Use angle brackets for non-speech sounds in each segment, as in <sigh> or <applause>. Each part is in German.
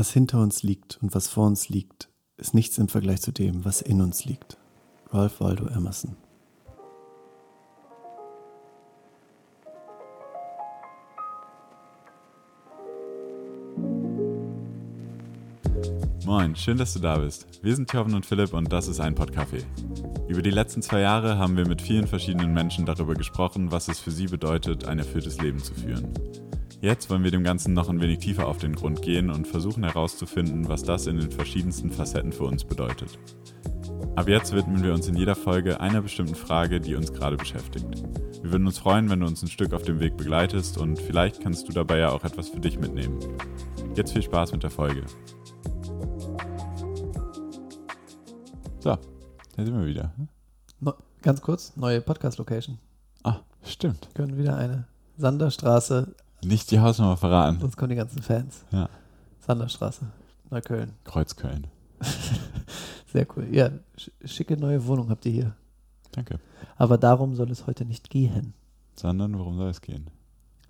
Was hinter uns liegt und was vor uns liegt, ist nichts im Vergleich zu dem, was in uns liegt. Ralph Waldo Emerson. Moin, schön, dass du da bist. Wir sind Jochen und Philipp und das ist ein Podcafé. Über die letzten zwei Jahre haben wir mit vielen verschiedenen Menschen darüber gesprochen, was es für sie bedeutet, ein erfülltes Leben zu führen. Jetzt wollen wir dem Ganzen noch ein wenig tiefer auf den Grund gehen und versuchen herauszufinden, was das in den verschiedensten Facetten für uns bedeutet. Ab jetzt widmen wir uns in jeder Folge einer bestimmten Frage, die uns gerade beschäftigt. Wir würden uns freuen, wenn du uns ein Stück auf dem Weg begleitest und vielleicht kannst du dabei ja auch etwas für dich mitnehmen. Jetzt viel Spaß mit der Folge. So, da sind wir wieder. No, ganz kurz, neue Podcast-Location. Ah, stimmt. Wir können wieder eine Sanderstraße nicht die Hausnummer verraten. Sonst kommen die ganzen Fans. Ja. Sanderstraße, Neukölln. Kreuzköln. <laughs> Sehr cool. Ja, schicke neue Wohnung habt ihr hier. Danke. Aber darum soll es heute nicht gehen. Sondern worum soll es gehen?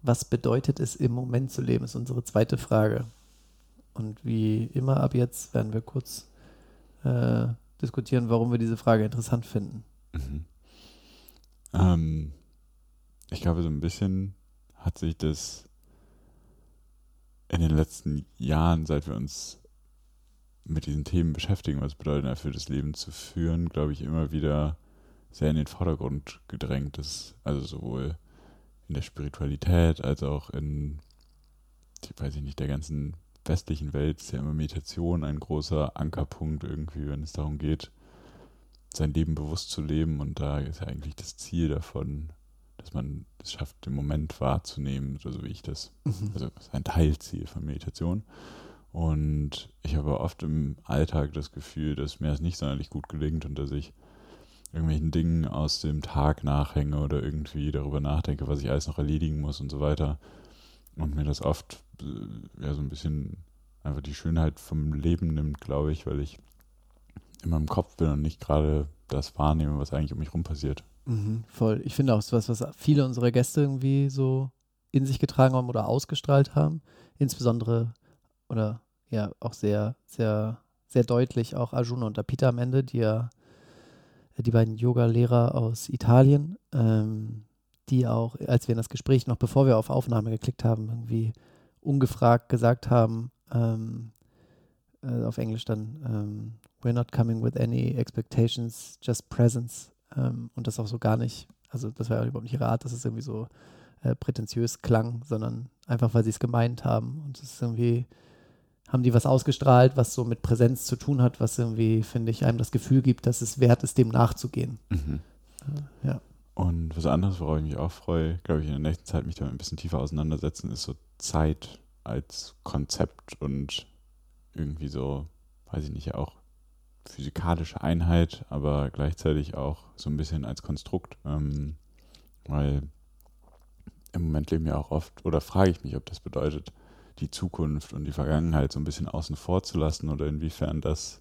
Was bedeutet es im Moment zu leben, ist unsere zweite Frage. Und wie immer ab jetzt werden wir kurz äh, diskutieren, warum wir diese Frage interessant finden. Mhm. Ähm, ich glaube, so ein bisschen hat sich das in den letzten Jahren, seit wir uns mit diesen Themen beschäftigen, was bedeutet erfülltes Leben zu führen, glaube ich, immer wieder sehr in den Vordergrund gedrängt ist. Also sowohl in der Spiritualität als auch in, ich weiß ich nicht, der ganzen westlichen Welt ist ja immer Meditation ein großer Ankerpunkt irgendwie, wenn es darum geht, sein Leben bewusst zu leben. Und da ist ja eigentlich das Ziel davon, dass man es schafft, den Moment wahrzunehmen, so wie ich das. Mhm. Also das ist ein Teilziel von Meditation. Und ich habe oft im Alltag das Gefühl, dass mir das nicht sonderlich gut gelingt und dass ich irgendwelchen Dingen aus dem Tag nachhänge oder irgendwie darüber nachdenke, was ich alles noch erledigen muss und so weiter. Und mir das oft äh, ja so ein bisschen einfach die Schönheit vom Leben nimmt, glaube ich, weil ich in meinem Kopf bin und nicht gerade das wahrnehme, was eigentlich um mich rum passiert. Mhm, voll. Ich finde auch so was, was viele unserer Gäste irgendwie so in sich getragen haben oder ausgestrahlt haben. Insbesondere oder ja auch sehr, sehr, sehr deutlich auch Arjuna und Apita am Ende, die ja die beiden Yoga-Lehrer aus Italien, ähm, die auch, als wir in das Gespräch noch bevor wir auf Aufnahme geklickt haben, irgendwie ungefragt gesagt haben, ähm, äh, auf Englisch dann, ähm, we're not coming with any expectations, just presence. Ähm, und das auch so gar nicht, also das war ja überhaupt nicht ihre Art, dass es irgendwie so äh, prätentiös klang, sondern einfach, weil sie es gemeint haben. Und es ist irgendwie, haben die was ausgestrahlt, was so mit Präsenz zu tun hat, was irgendwie, finde ich, einem das Gefühl gibt, dass es wert ist, dem nachzugehen. Mhm. Äh, ja. Und was anderes, worauf ich mich auch freue, glaube ich, in der nächsten Zeit mich damit ein bisschen tiefer auseinandersetzen, ist so Zeit als Konzept und irgendwie so, weiß ich nicht, auch physikalische Einheit, aber gleichzeitig auch so ein bisschen als Konstrukt, ähm, weil im Moment leben wir auch oft, oder frage ich mich, ob das bedeutet, die Zukunft und die Vergangenheit so ein bisschen außen vor zu lassen oder inwiefern das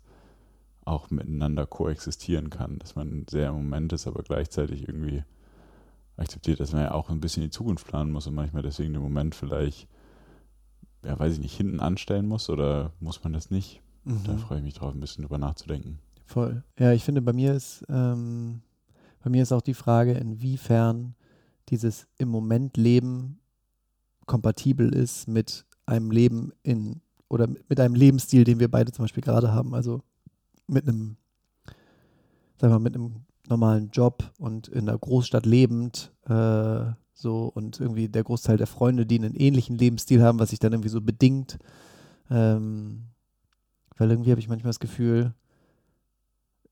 auch miteinander koexistieren kann, dass man sehr im Moment ist, aber gleichzeitig irgendwie akzeptiert, dass man ja auch ein bisschen die Zukunft planen muss und manchmal deswegen den Moment vielleicht, ja, weiß ich nicht, hinten anstellen muss oder muss man das nicht? Mhm. Da freue ich mich drauf, ein bisschen drüber nachzudenken. Voll. Ja, ich finde, bei mir ist, ähm, bei mir ist auch die Frage, inwiefern dieses im Moment Leben kompatibel ist mit einem Leben in oder mit einem Lebensstil, den wir beide zum Beispiel gerade haben. Also mit einem, sagen wir mal, mit einem normalen Job und in einer Großstadt lebend, äh, so und irgendwie der Großteil der Freunde, die einen ähnlichen Lebensstil haben, was sich dann irgendwie so bedingt. Ähm, weil irgendwie habe ich manchmal das Gefühl,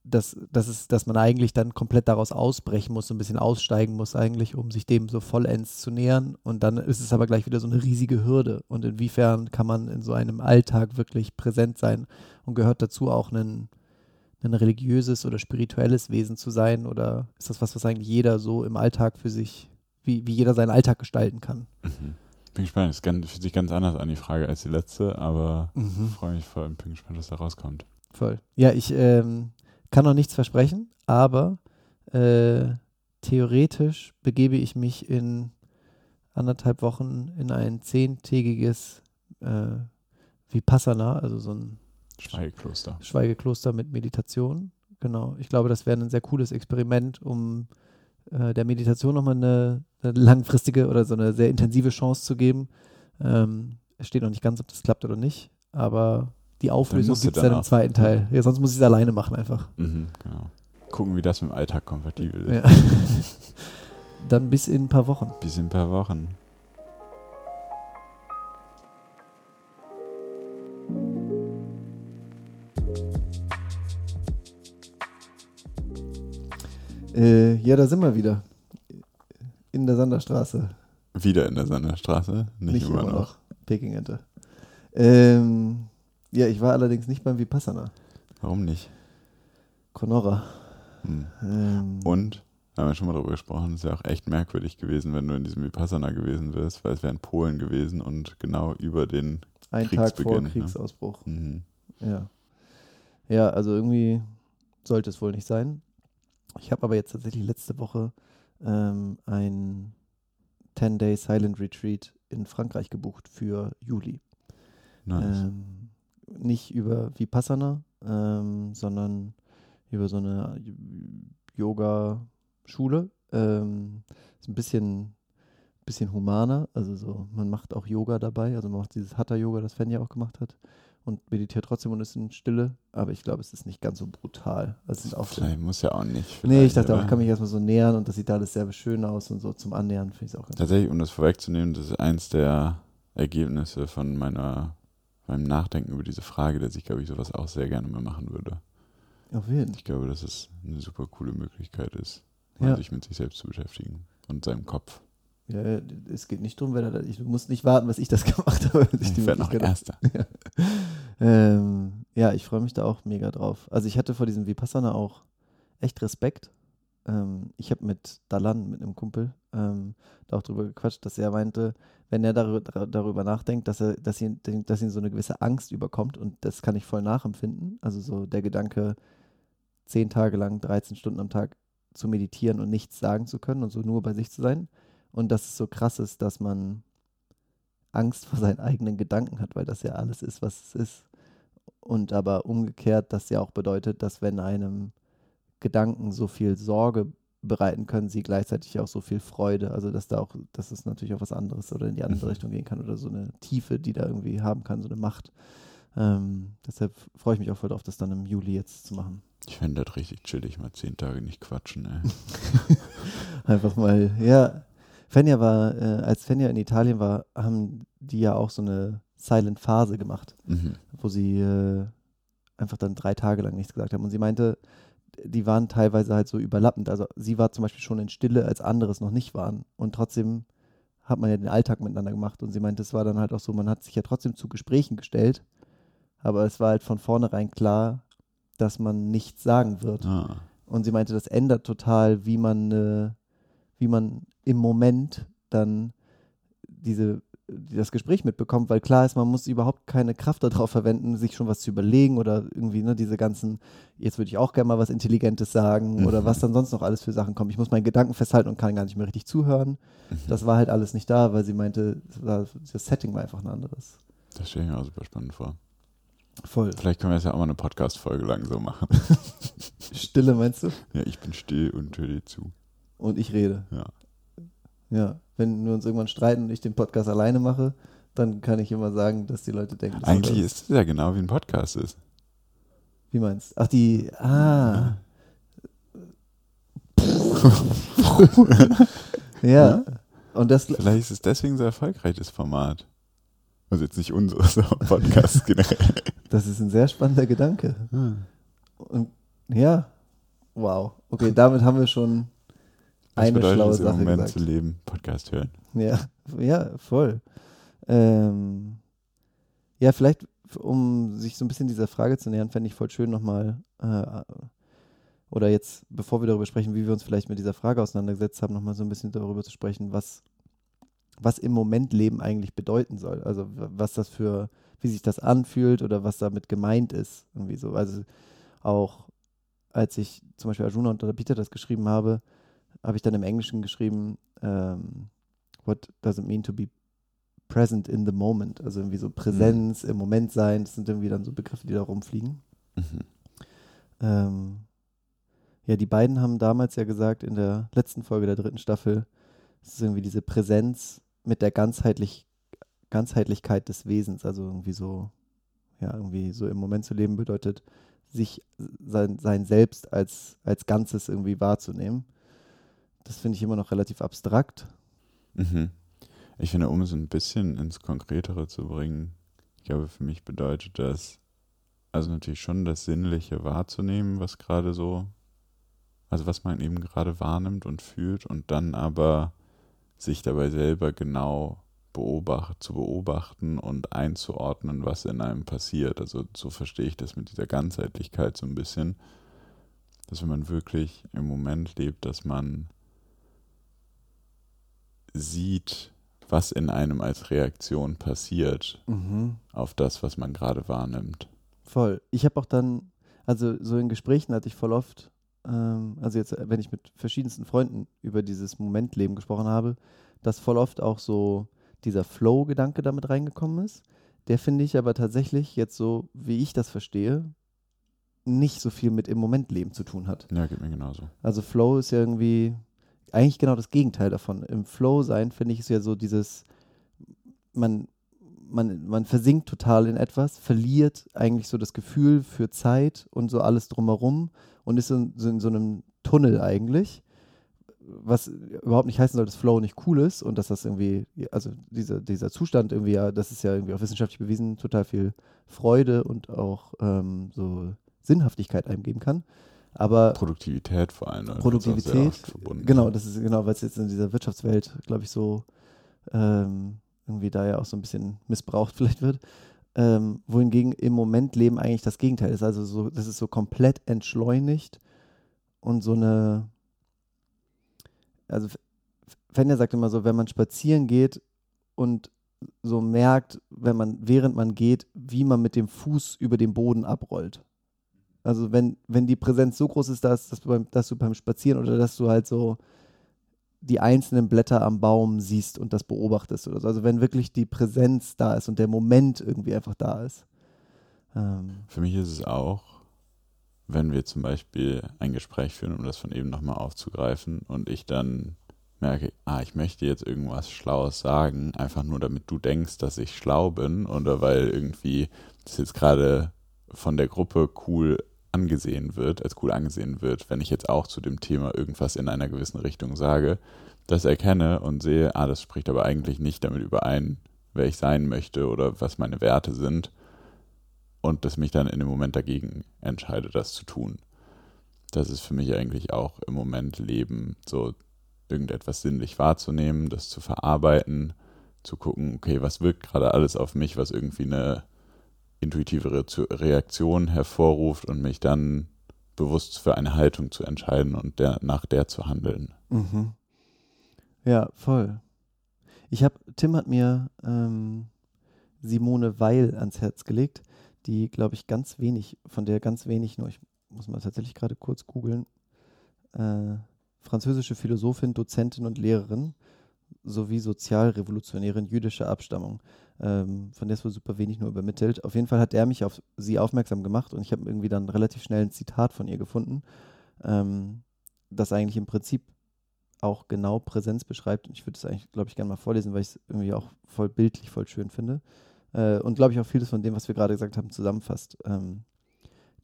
dass, dass, es, dass man eigentlich dann komplett daraus ausbrechen muss, so ein bisschen aussteigen muss eigentlich, um sich dem so vollends zu nähern. Und dann ist es aber gleich wieder so eine riesige Hürde. Und inwiefern kann man in so einem Alltag wirklich präsent sein und gehört dazu auch ein, ein religiöses oder spirituelles Wesen zu sein? Oder ist das was, was eigentlich jeder so im Alltag für sich, wie, wie jeder seinen Alltag gestalten kann? Mhm. Bin gespannt. Es fühlt sich ganz anders an, die Frage, als die letzte, aber mhm. freue mich voll und bin gespannt, was da rauskommt. Voll. Ja, ich ähm, kann noch nichts versprechen, aber äh, theoretisch begebe ich mich in anderthalb Wochen in ein zehntägiges äh, Vipassana, also so ein Schweigekloster. Schweigekloster mit Meditation. Genau. Ich glaube, das wäre ein sehr cooles Experiment, um äh, der Meditation nochmal eine, eine langfristige oder so eine sehr intensive Chance zu geben. Ähm, es steht noch nicht ganz, ob das klappt oder nicht, aber die Auflösung gibt es dann im zweiten Teil. Ja, sonst muss ich es alleine machen einfach. Mhm, genau. Gucken, wie das mit dem Alltag kompatibel ist. Ja. <laughs> dann bis in ein paar Wochen. Bis in ein paar Wochen. Äh, ja, da sind wir wieder. In der Sanderstraße. Wieder in der Sanderstraße. Nicht, immer, noch. Pekingente. Ähm, ja, ich war allerdings nicht beim Vipassana. Warum nicht? Conora. Hm. Ähm, Und, da haben wir schon mal drüber gesprochen, ist ja auch echt merkwürdig gewesen, wenn du in diesem Vipassana gewesen wärst, weil es wäre in Polen gewesen und genau über den. ein Tag vor Kriegsbeginn, ne? Kriegsausbruch. Mhm. Ja. Ja, also irgendwie sollte es wohl nicht sein. Ich habe aber jetzt tatsächlich letzte Woche ähm, ein 10-Day Silent Retreat in Frankreich gebucht für Juli. Nice. Ähm, nicht über Vipassana, ähm, sondern über so eine Yoga-Schule. Ähm, ist ein bisschen, bisschen humaner, also so, man macht auch Yoga dabei, also man macht dieses Hatha-Yoga, das Fenja auch gemacht hat und meditiert trotzdem und ist in Stille, aber ich glaube, es ist nicht ganz so brutal. Also Vielleicht muss ja auch nicht. nee, ich dachte auch, ich kann mich erstmal so nähern und das sieht alles sehr schön aus und so zum Annähern finde ich es auch ganz Tatsächlich, um das vorwegzunehmen, das ist eins der Ergebnisse von meiner, meinem Nachdenken über diese Frage, dass ich, glaube ich, sowas auch sehr gerne mal machen würde. Auf jeden Ich glaube, dass es eine super coole Möglichkeit ist, Ja. sich mit sich selbst zu beschäftigen und seinem Kopf. Ja, es geht nicht darum, wer da, ich, du musst nicht warten, bis ich das <laughs> gemacht habe. ich Ich werde noch Erster. Ähm, ja, ich freue mich da auch mega drauf. Also ich hatte vor diesem Vipassana auch echt Respekt. Ähm, ich habe mit Dalan, mit einem Kumpel, ähm, da auch drüber gequatscht, dass er meinte, wenn er darüber, darüber nachdenkt, dass er, dass ihn, dass ihn so eine gewisse Angst überkommt und das kann ich voll nachempfinden. Also so der Gedanke, zehn Tage lang, 13 Stunden am Tag zu meditieren und nichts sagen zu können und so nur bei sich zu sein. Und dass es so krass ist, dass man Angst vor seinen eigenen Gedanken hat, weil das ja alles ist, was es ist. Und aber umgekehrt, das ja auch bedeutet, dass wenn einem Gedanken so viel Sorge bereiten können, sie gleichzeitig auch so viel Freude. Also dass da auch, dass es natürlich auch was anderes oder in die andere Mhm. Richtung gehen kann oder so eine Tiefe, die da irgendwie haben kann, so eine Macht. Ähm, deshalb freue ich mich auch voll drauf, das dann im Juli jetzt zu machen. Ich fände das richtig chillig, mal zehn Tage nicht quatschen, ey. <laughs> Einfach mal, ja. Fenja war, äh, als Fenja in Italien war, haben die ja auch so eine Silent-Phase gemacht. Mhm. wo sie äh, einfach dann drei Tage lang nichts gesagt haben. Und sie meinte, die waren teilweise halt so überlappend. Also sie war zum Beispiel schon in Stille, als andere es noch nicht waren. Und trotzdem hat man ja den Alltag miteinander gemacht. Und sie meinte, es war dann halt auch so, man hat sich ja trotzdem zu Gesprächen gestellt, aber es war halt von vornherein klar, dass man nichts sagen wird. Ah. Und sie meinte, das ändert total, wie man, äh, wie man im Moment dann diese, das Gespräch mitbekommt, weil klar ist, man muss überhaupt keine Kraft darauf verwenden, sich schon was zu überlegen oder irgendwie, ne, diese ganzen, jetzt würde ich auch gerne mal was Intelligentes sagen oder Mhm. was dann sonst noch alles für Sachen kommen. Ich muss meinen Gedanken festhalten und kann gar nicht mehr richtig zuhören. Mhm. Das war halt alles nicht da, weil sie meinte, das Setting war einfach ein anderes. Das stelle ich mir auch super spannend vor. Voll. Vielleicht können wir das ja auch mal eine Podcast-Folge lang so machen. <laughs> Stille meinst du? ja, ich bin still und höre dir zu. Und ich rede. Ja. Ja, wenn wir uns irgendwann streiten und ich den Podcast alleine mache, dann kann ich immer sagen, dass die Leute denken, das Eigentlich ist es ja genau wie ein Podcast ist. Wie meinst du? Ach, die. Ah. ja. <laughs> Und das. Vielleicht ist es deswegen so erfolgreich, das Format. Also jetzt nicht aber <laughs> Podcast generell. Das ist ein sehr spannender Gedanke. Und ja. Wow. Okay, damit haben wir schon eine bedeutet schlaue es im Sache Moment gesagt. zu leben? Podcast hören. Ja, ja, voll. Ähm, ja, vielleicht, um sich so ein bisschen dieser Frage zu nähern, fände ich voll schön nochmal, äh, oder jetzt, bevor wir darüber sprechen, wie wir uns vielleicht mit dieser Frage auseinandergesetzt haben, nochmal so ein bisschen darüber zu sprechen, was, was im Moment Leben eigentlich bedeuten soll. Also was das für, wie sich das anfühlt oder was damit gemeint ist. Irgendwie so. Also auch als ich zum Beispiel Arjuna und Peter das geschrieben habe, habe ich dann im Englischen geschrieben, ähm, what does it mean to be present in the moment, also irgendwie so Präsenz, im Moment sein, das sind irgendwie dann so Begriffe, die da rumfliegen. Mhm. Ähm, ja, die beiden haben damals ja gesagt, in der letzten Folge der dritten Staffel, es ist irgendwie diese Präsenz mit der ganzheitlich, Ganzheitlichkeit des Wesens, also irgendwie so, ja, irgendwie so im Moment zu leben bedeutet, sich sein, sein Selbst als, als Ganzes irgendwie wahrzunehmen. Das finde ich immer noch relativ abstrakt. Mhm. Ich finde, um es ein bisschen ins Konkretere zu bringen, ich glaube, für mich bedeutet das, also natürlich schon das Sinnliche wahrzunehmen, was gerade so, also was man eben gerade wahrnimmt und fühlt und dann aber sich dabei selber genau beobacht, zu beobachten und einzuordnen, was in einem passiert. Also so verstehe ich das mit dieser Ganzheitlichkeit so ein bisschen, dass wenn man wirklich im Moment lebt, dass man sieht, was in einem als Reaktion passiert Mhm. auf das, was man gerade wahrnimmt. Voll. Ich habe auch dann, also so in Gesprächen hatte ich voll oft, ähm, also jetzt, wenn ich mit verschiedensten Freunden über dieses Momentleben gesprochen habe, dass voll oft auch so dieser Flow-Gedanke damit reingekommen ist. Der finde ich aber tatsächlich jetzt so, wie ich das verstehe, nicht so viel mit im Momentleben zu tun hat. Ja, geht mir genauso. Also Flow ist ja irgendwie eigentlich genau das Gegenteil davon. Im Flow sein finde ich ist ja so dieses, man, man, man versinkt total in etwas, verliert eigentlich so das Gefühl für Zeit und so alles drumherum und ist in, so in so einem Tunnel eigentlich, was überhaupt nicht heißen soll, dass Flow nicht cool ist und dass das irgendwie, also dieser, dieser Zustand irgendwie, ja, das ist ja irgendwie auch wissenschaftlich bewiesen, total viel Freude und auch ähm, so Sinnhaftigkeit einem geben kann. Aber Produktivität vor allem. sehr Produktivität, genau, das ist genau, weil es jetzt in dieser Wirtschaftswelt, glaube ich, so ähm, irgendwie da ja auch so ein bisschen missbraucht vielleicht wird. Ähm, wohingegen im Moment Leben eigentlich das Gegenteil ist. Also so, das ist so komplett entschleunigt und so eine, also Fenja sagt immer so, wenn man spazieren geht und so merkt, wenn man, während man geht, wie man mit dem Fuß über den Boden abrollt. Also wenn, wenn die Präsenz so groß ist, dass, dass, du beim, dass du beim Spazieren oder dass du halt so die einzelnen Blätter am Baum siehst und das beobachtest oder so. Also wenn wirklich die Präsenz da ist und der Moment irgendwie einfach da ist. Ähm, Für mich ist es auch, wenn wir zum Beispiel ein Gespräch führen, um das von eben nochmal aufzugreifen, und ich dann merke, ah, ich möchte jetzt irgendwas Schlaues sagen, einfach nur damit du denkst, dass ich schlau bin, oder weil irgendwie das jetzt gerade von der Gruppe cool angesehen wird, als cool angesehen wird, wenn ich jetzt auch zu dem Thema irgendwas in einer gewissen Richtung sage, das erkenne und sehe, ah, das spricht aber eigentlich nicht damit überein, wer ich sein möchte oder was meine Werte sind und das mich dann in dem Moment dagegen entscheide, das zu tun. Das ist für mich eigentlich auch im Moment Leben, so irgendetwas sinnlich wahrzunehmen, das zu verarbeiten, zu gucken, okay, was wirkt gerade alles auf mich, was irgendwie eine intuitive Re- Reaktion hervorruft und mich dann bewusst für eine Haltung zu entscheiden und der, nach der zu handeln. Mhm. Ja, voll. Ich habe, Tim hat mir ähm, Simone Weil ans Herz gelegt, die, glaube ich, ganz wenig, von der ganz wenig nur, ich muss mal tatsächlich gerade kurz googeln, äh, französische Philosophin, Dozentin und Lehrerin sowie Sozialrevolutionärin jüdischer Abstammung. Ähm, von der ist wohl super wenig nur übermittelt. Auf jeden Fall hat er mich auf sie aufmerksam gemacht und ich habe irgendwie dann relativ schnell ein Zitat von ihr gefunden, ähm, das eigentlich im Prinzip auch genau Präsenz beschreibt. Und ich würde es eigentlich, glaube ich, gerne mal vorlesen, weil ich es irgendwie auch voll bildlich, voll schön finde. Äh, und glaube ich auch vieles von dem, was wir gerade gesagt haben, zusammenfasst. Ähm,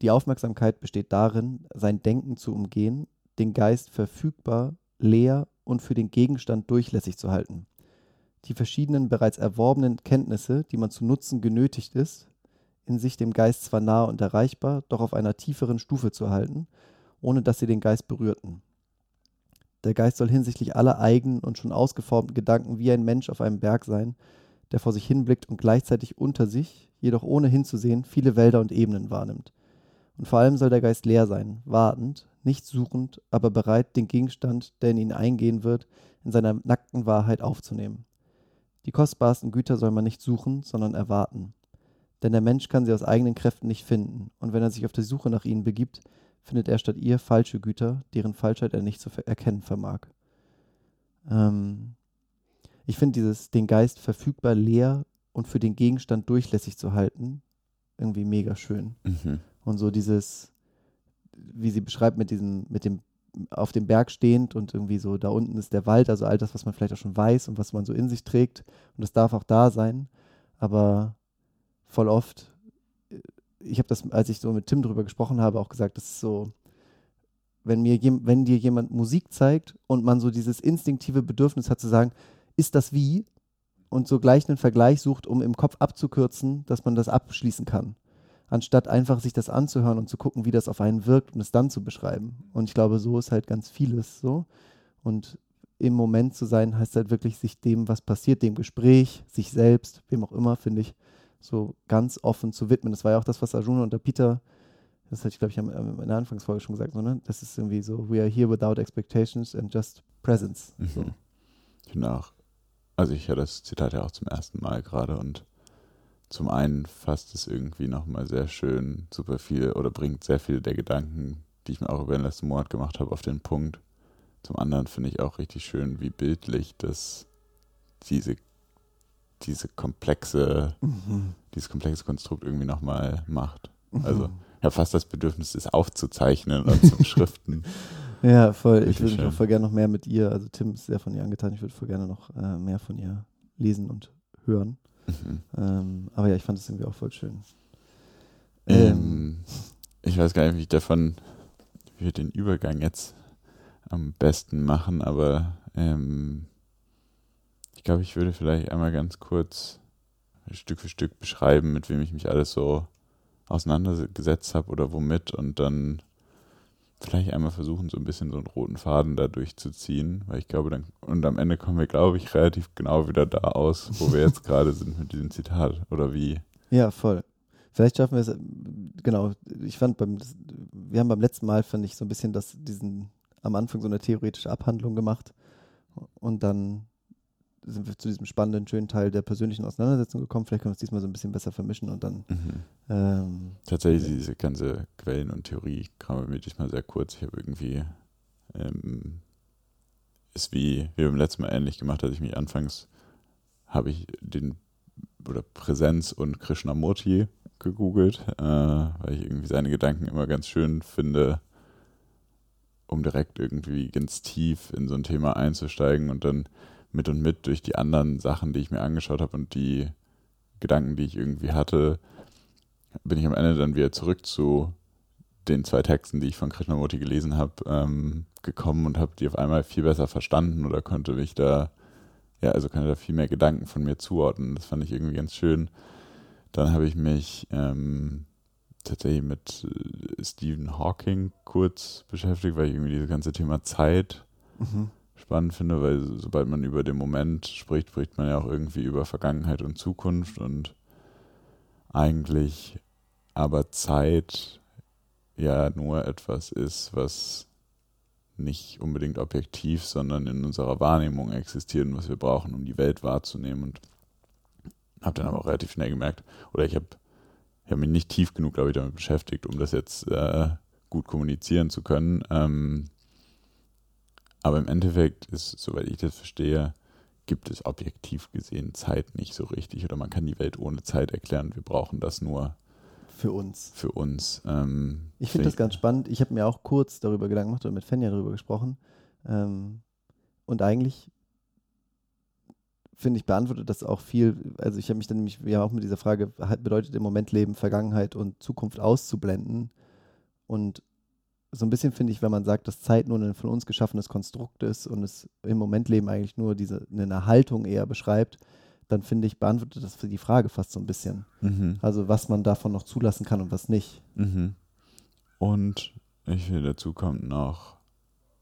die Aufmerksamkeit besteht darin, sein Denken zu umgehen, den Geist verfügbar, leer und für den Gegenstand durchlässig zu halten. Die verschiedenen bereits erworbenen Kenntnisse, die man zu nutzen genötigt ist, in sich dem Geist zwar nahe und erreichbar, doch auf einer tieferen Stufe zu halten, ohne dass sie den Geist berührten. Der Geist soll hinsichtlich aller eigenen und schon ausgeformten Gedanken wie ein Mensch auf einem Berg sein, der vor sich hinblickt und gleichzeitig unter sich, jedoch ohne hinzusehen, viele Wälder und Ebenen wahrnimmt. Und vor allem soll der Geist leer sein, wartend, nicht suchend, aber bereit, den Gegenstand, der in ihn eingehen wird, in seiner nackten Wahrheit aufzunehmen. Die kostbarsten Güter soll man nicht suchen, sondern erwarten. Denn der Mensch kann sie aus eigenen Kräften nicht finden, und wenn er sich auf die Suche nach ihnen begibt, findet er statt ihr falsche Güter, deren Falschheit er nicht zu erkennen vermag. Ähm, ich finde dieses, den Geist verfügbar leer und für den Gegenstand durchlässig zu halten, irgendwie mega schön. Mhm. Und so dieses, wie sie beschreibt, mit diesem, mit dem auf dem Berg stehend und irgendwie so, da unten ist der Wald, also all das, was man vielleicht auch schon weiß und was man so in sich trägt. Und das darf auch da sein. Aber voll oft, äh, ich habe das, als ich so mit Tim drüber gesprochen habe, auch gesagt, das ist so, wenn mir wenn dir jemand Musik zeigt und man so dieses instinktive Bedürfnis hat zu sagen, ist das wie? Und so gleich einen Vergleich sucht, um im Kopf abzukürzen, dass man das abschließen kann anstatt einfach sich das anzuhören und zu gucken, wie das auf einen wirkt und es dann zu beschreiben. Und ich glaube, so ist halt ganz vieles so. Und im Moment zu sein, heißt halt wirklich, sich dem, was passiert, dem Gespräch, sich selbst, wem auch immer, finde ich, so ganz offen zu widmen. Das war ja auch das, was Arjuna und der Peter, das hatte ich, glaube ich, in der Anfangsfolge schon gesagt, so, ne? das ist irgendwie so, we are here without expectations and just presence. Mhm. So. Auch, also ich höre das Zitat ja auch zum ersten Mal gerade und zum einen fasst es irgendwie nochmal sehr schön super viel oder bringt sehr viele der Gedanken, die ich mir auch über den letzten Monat gemacht habe, auf den Punkt. Zum anderen finde ich auch richtig schön, wie bildlich das diese, diese komplexe, mhm. dieses komplexe Konstrukt irgendwie nochmal macht. Mhm. Also ich habe fast das Bedürfnis, es aufzuzeichnen und zum <laughs> Schriften. Ja, voll. Richtig ich würde auch voll gerne noch mehr mit ihr, also Tim ist sehr von ihr angetan, ich würde voll gerne noch äh, mehr von ihr lesen und hören. Mhm. Ähm, aber ja, ich fand es irgendwie auch voll schön. Ähm, ähm, ich weiß gar nicht, wie ich davon, wie wir den Übergang jetzt am besten machen, aber ähm, ich glaube, ich würde vielleicht einmal ganz kurz Stück für Stück beschreiben, mit wem ich mich alles so auseinandergesetzt habe oder womit und dann vielleicht einmal versuchen, so ein bisschen so einen roten Faden da durchzuziehen, weil ich glaube, dann, und am Ende kommen wir, glaube ich, relativ genau wieder da aus, wo wir jetzt <laughs> gerade sind mit diesem Zitat, oder wie? Ja, voll. Vielleicht schaffen wir es, genau, ich fand beim, wir haben beim letzten Mal, fand ich, so ein bisschen das, diesen, am Anfang so eine theoretische Abhandlung gemacht und dann sind wir zu diesem spannenden, schönen Teil der persönlichen Auseinandersetzung gekommen. Vielleicht können wir es diesmal so ein bisschen besser vermischen und dann. Mhm. Ähm, Tatsächlich, ja. diese ganze Quellen- und Theorie kam mir diesmal sehr kurz. Ich habe irgendwie. Ähm, ist wie, wie beim letzten Mal ähnlich gemacht, als ich mich anfangs. habe ich den. oder Präsenz und Krishnamurti gegoogelt, äh, weil ich irgendwie seine Gedanken immer ganz schön finde, um direkt irgendwie ganz tief in so ein Thema einzusteigen und dann mit und mit durch die anderen Sachen, die ich mir angeschaut habe und die Gedanken, die ich irgendwie hatte, bin ich am Ende dann wieder zurück zu den zwei Texten, die ich von Krishnamurti gelesen habe, ähm, gekommen und habe die auf einmal viel besser verstanden oder konnte mich da, ja, also konnte da viel mehr Gedanken von mir zuordnen. Das fand ich irgendwie ganz schön. Dann habe ich mich ähm, tatsächlich mit äh, Stephen Hawking kurz beschäftigt, weil ich irgendwie dieses ganze Thema Zeit mhm spannend finde, weil sobald man über den Moment spricht, spricht man ja auch irgendwie über Vergangenheit und Zukunft und eigentlich aber Zeit ja nur etwas ist, was nicht unbedingt objektiv, sondern in unserer Wahrnehmung existiert und was wir brauchen, um die Welt wahrzunehmen. Und habe dann aber auch relativ schnell gemerkt, oder ich habe hab mich nicht tief genug, glaube ich, damit beschäftigt, um das jetzt äh, gut kommunizieren zu können. Ähm, aber im Endeffekt ist, soweit ich das verstehe, gibt es objektiv gesehen Zeit nicht so richtig oder man kann die Welt ohne Zeit erklären. Wir brauchen das nur für uns. Für uns. Ähm, ich finde das ganz spannend. Ich habe mir auch kurz darüber Gedanken gemacht oder mit Fenja darüber gesprochen. Ähm, und eigentlich finde ich, beantwortet das auch viel. Also ich habe mich dann nämlich ja auch mit dieser Frage, bedeutet im Moment Leben Vergangenheit und Zukunft auszublenden? Und so ein bisschen finde ich, wenn man sagt, dass Zeit nur ein von uns geschaffenes Konstrukt ist und es im Momentleben eigentlich nur diese eine Haltung eher beschreibt, dann finde ich, beantwortet das für die Frage fast so ein bisschen. Mhm. Also was man davon noch zulassen kann und was nicht. Mhm. Und ich finde, dazu kommt noch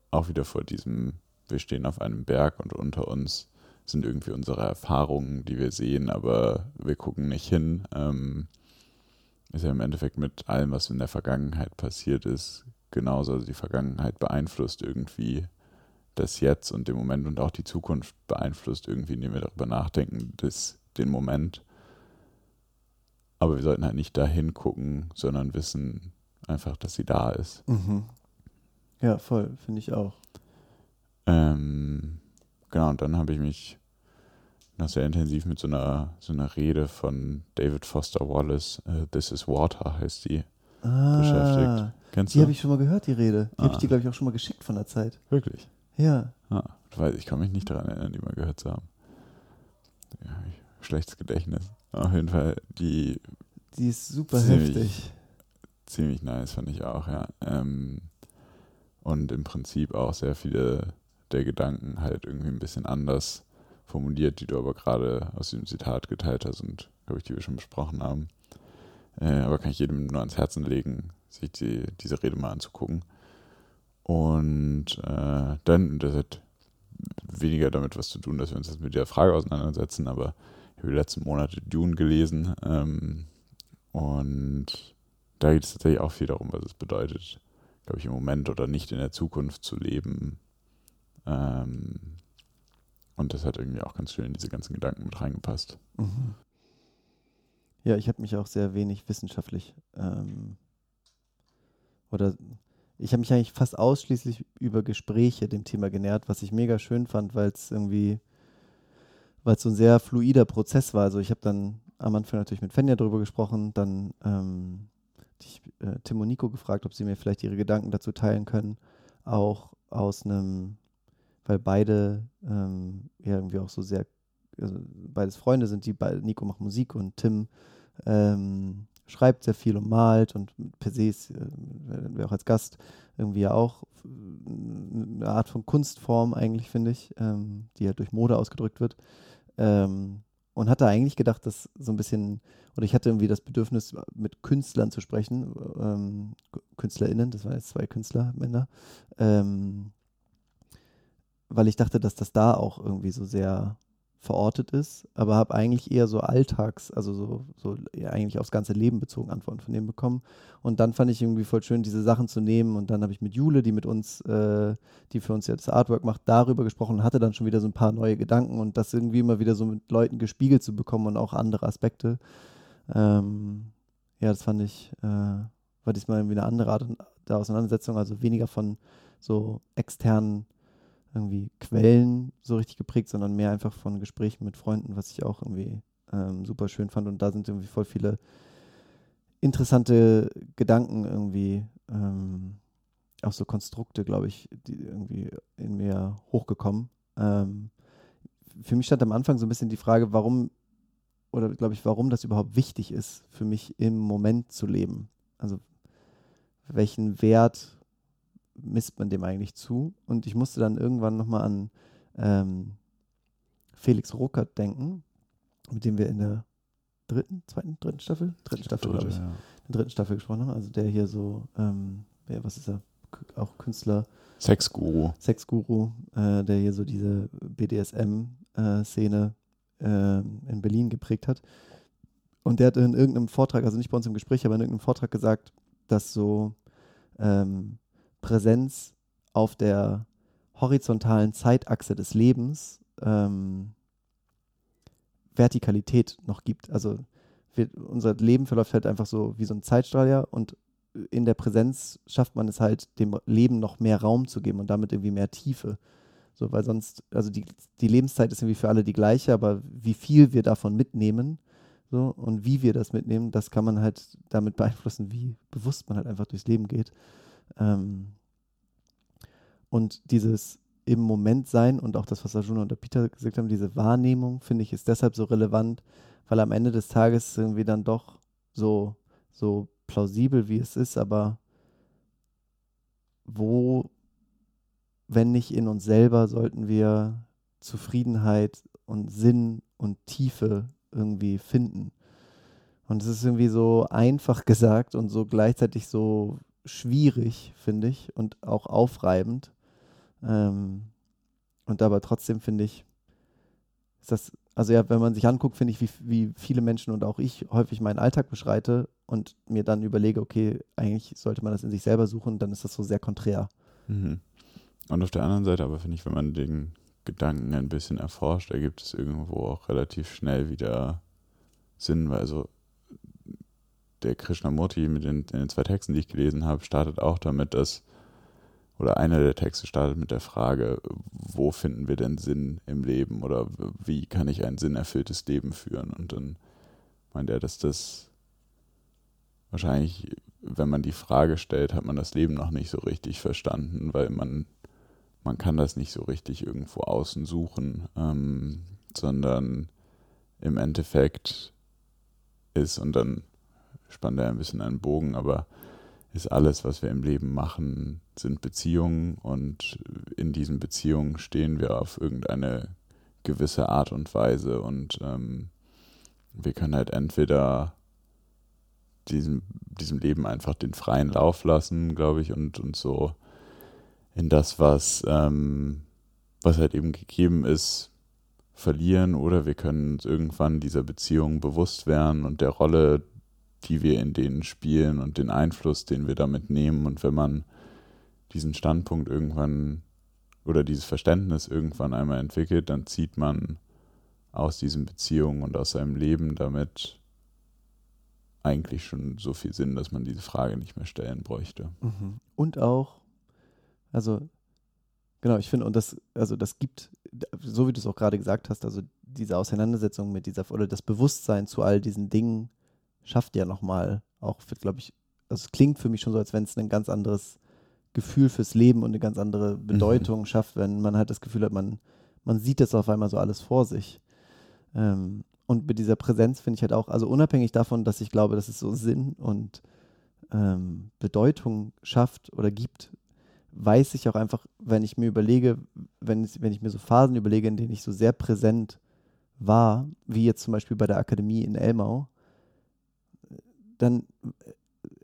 auch wieder vor diesem, wir stehen auf einem Berg und unter uns sind irgendwie unsere Erfahrungen, die wir sehen, aber wir gucken nicht hin. Ähm, ist ja im Endeffekt mit allem, was in der Vergangenheit passiert ist, genauso. Also die Vergangenheit beeinflusst irgendwie das Jetzt und den Moment und auch die Zukunft beeinflusst irgendwie, indem wir darüber nachdenken, das, den Moment. Aber wir sollten halt nicht dahin gucken, sondern wissen einfach, dass sie da ist. Mhm. Ja, voll, finde ich auch. Ähm, genau, und dann habe ich mich noch sehr intensiv mit so einer, so einer Rede von David Foster Wallace, uh, This is Water heißt die, ah, beschäftigt. Kennst Die habe ich schon mal gehört, die Rede. Die habe Ah. ich dir, glaube ich, auch schon mal geschickt von der Zeit. Wirklich? Ja. Ah, ich weiß, ich kann mich nicht daran erinnern, die mal gehört zu haben. Ja, schlechtes Gedächtnis. Auf jeden Fall, die Die ist super Ziemlich. heftig. ziemlich nice, fand ich auch, ja. Ähm, und im Prinzip auch sehr viele der Gedanken halt irgendwie ein bisschen anders formuliert, die du aber gerade aus diesem Zitat geteilt hast und, glaube ich, die wir schon besprochen haben. Äh, aber kann ich jedem nur ans Herzen legen, sich die, diese Rede mal anzugucken. Und äh, dann, das hat weniger damit was zu tun, dass wir uns jetzt mit der Frage auseinandersetzen, aber ich habe die letzten Monate Dune gelesen ähm, und da geht es tatsächlich auch viel darum, was es bedeutet, glaube ich, im Moment oder nicht in der Zukunft zu leben. Ähm, und das hat irgendwie auch ganz schön in diese ganzen Gedanken mit reingepasst. Mhm. Ja, ich habe mich auch sehr wenig wissenschaftlich ähm, oder ich habe mich eigentlich fast ausschließlich über Gespräche dem Thema genähert, was ich mega schön fand, weil es irgendwie, weil es so ein sehr fluider Prozess war. Also ich habe dann am Anfang natürlich mit Fenja darüber gesprochen, dann ähm, ich, äh, Tim und Nico gefragt, ob sie mir vielleicht ihre Gedanken dazu teilen können, auch aus einem, weil beide ähm, irgendwie auch so sehr, also beides Freunde sind, die beide, Nico macht Musik und Tim ähm, schreibt sehr viel und malt und per se ist, äh, wir auch als Gast irgendwie ja auch äh, eine Art von Kunstform eigentlich, finde ich, ähm, die ja durch Mode ausgedrückt wird. Ähm, und hatte eigentlich gedacht, dass so ein bisschen, oder ich hatte irgendwie das Bedürfnis, mit Künstlern zu sprechen, ähm, KünstlerInnen, das waren jetzt zwei Künstler, Männer, ähm, weil ich dachte, dass das da auch irgendwie so sehr verortet ist, aber habe eigentlich eher so Alltags, also so, so eigentlich aufs ganze Leben bezogen Antworten von denen bekommen. Und dann fand ich irgendwie voll schön, diese Sachen zu nehmen. Und dann habe ich mit Jule, die mit uns, äh, die für uns jetzt das Artwork macht, darüber gesprochen und hatte dann schon wieder so ein paar neue Gedanken und das irgendwie immer wieder so mit Leuten gespiegelt zu bekommen und auch andere Aspekte. Ähm, ja, das fand ich, äh, war diesmal irgendwie eine andere Art der Auseinandersetzung, also weniger von so externen irgendwie Quellen so richtig geprägt, sondern mehr einfach von Gesprächen mit Freunden, was ich auch irgendwie ähm, super schön fand. Und da sind irgendwie voll viele interessante Gedanken irgendwie, ähm, auch so Konstrukte, glaube ich, die irgendwie in mir hochgekommen. Ähm, für mich stand am Anfang so ein bisschen die Frage, warum, oder glaube ich, warum das überhaupt wichtig ist, für mich im Moment zu leben. Also welchen Wert misst man dem eigentlich zu? Und ich musste dann irgendwann nochmal an ähm, Felix Ruckert denken, mit dem wir in der dritten, zweiten, dritten Staffel? Dritten Staffel, glaube ich. Ja. In der dritten Staffel gesprochen haben. Also der hier so, ähm, wer, was ist er? K auch Künstler, Sexguru. Sexguru, äh, der hier so diese BDSM-Szene äh, in Berlin geprägt hat. Und der hat in irgendeinem Vortrag, also nicht bei uns im Gespräch, aber in irgendeinem Vortrag gesagt, dass so ähm, Präsenz auf der horizontalen Zeitachse des Lebens ähm, Vertikalität noch gibt. Also wir, unser Leben verläuft halt einfach so wie so ein Zeitstrahl ja, und in der Präsenz schafft man es halt, dem Leben noch mehr Raum zu geben und damit irgendwie mehr Tiefe. So, weil sonst, also die, die Lebenszeit ist irgendwie für alle die gleiche, aber wie viel wir davon mitnehmen, so, und wie wir das mitnehmen, das kann man halt damit beeinflussen, wie bewusst man halt einfach durchs Leben geht. Ähm, und dieses im Moment sein und auch das, was Arjuna und der Peter gesagt haben, diese Wahrnehmung, finde ich, ist deshalb so relevant, weil am Ende des Tages irgendwie dann doch so, so plausibel, wie es ist, aber wo, wenn nicht in uns selber, sollten wir Zufriedenheit und Sinn und Tiefe irgendwie finden. Und es ist irgendwie so einfach <laughs> gesagt und so gleichzeitig so schwierig, finde ich, und auch aufreibend. Ähm, und aber trotzdem finde ich, ist das, also ja, wenn man sich anguckt, finde ich, wie, wie viele Menschen und auch ich häufig meinen Alltag beschreite und mir dann überlege, okay, eigentlich sollte man das in sich selber suchen, dann ist das so sehr konträr. Mhm. Und auf der anderen Seite aber finde ich, wenn man den Gedanken ein bisschen erforscht, ergibt es irgendwo auch relativ schnell wieder Sinn, weil also der Krishnamurti mit den, den zwei Texten, die ich gelesen habe, startet auch damit, dass, oder einer der Texte startet mit der Frage, wo finden wir denn Sinn im Leben oder wie kann ich ein sinnerfülltes Leben führen? Und dann meint er, dass das wahrscheinlich, wenn man die Frage stellt, hat man das Leben noch nicht so richtig verstanden, weil man, man kann das nicht so richtig irgendwo außen suchen, ähm, sondern im Endeffekt ist, und dann spannt er ein bisschen einen Bogen, aber ist alles, was wir im Leben machen, sind Beziehungen und in diesen Beziehungen stehen wir auf irgendeine gewisse Art und Weise und ähm, wir können halt entweder diesem, diesem Leben einfach den freien Lauf lassen, glaube ich, und, und so in das, was, ähm, was halt eben gegeben ist, verlieren oder wir können uns irgendwann dieser Beziehung bewusst werden und der Rolle, die wir in denen spielen und den Einfluss, den wir damit nehmen. Und wenn man diesen Standpunkt irgendwann oder dieses Verständnis irgendwann einmal entwickelt, dann zieht man aus diesen Beziehungen und aus seinem Leben damit eigentlich schon so viel Sinn, dass man diese Frage nicht mehr stellen bräuchte. Mhm. Und auch, also genau, ich finde, und das, also das gibt, so wie du es auch gerade gesagt hast, also diese Auseinandersetzung mit dieser, oder das Bewusstsein zu all diesen Dingen schafft ja nochmal, auch, glaube ich, also es klingt für mich schon so, als wenn es ein ganz anderes Gefühl fürs Leben und eine ganz andere mhm. Bedeutung mhm. schafft, wenn man halt das Gefühl hat, man, man sieht das auf einmal so alles vor sich. Ähm, und mit dieser Präsenz finde ich halt auch, also unabhängig davon, dass ich glaube, dass es so Sinn und ähm, Bedeutung schafft oder gibt, weiß ich auch einfach, wenn ich mir überlege, wenn, wenn ich mir so Phasen überlege, in denen ich so sehr präsent war, wie jetzt zum Beispiel bei der Akademie in Elmau, dann,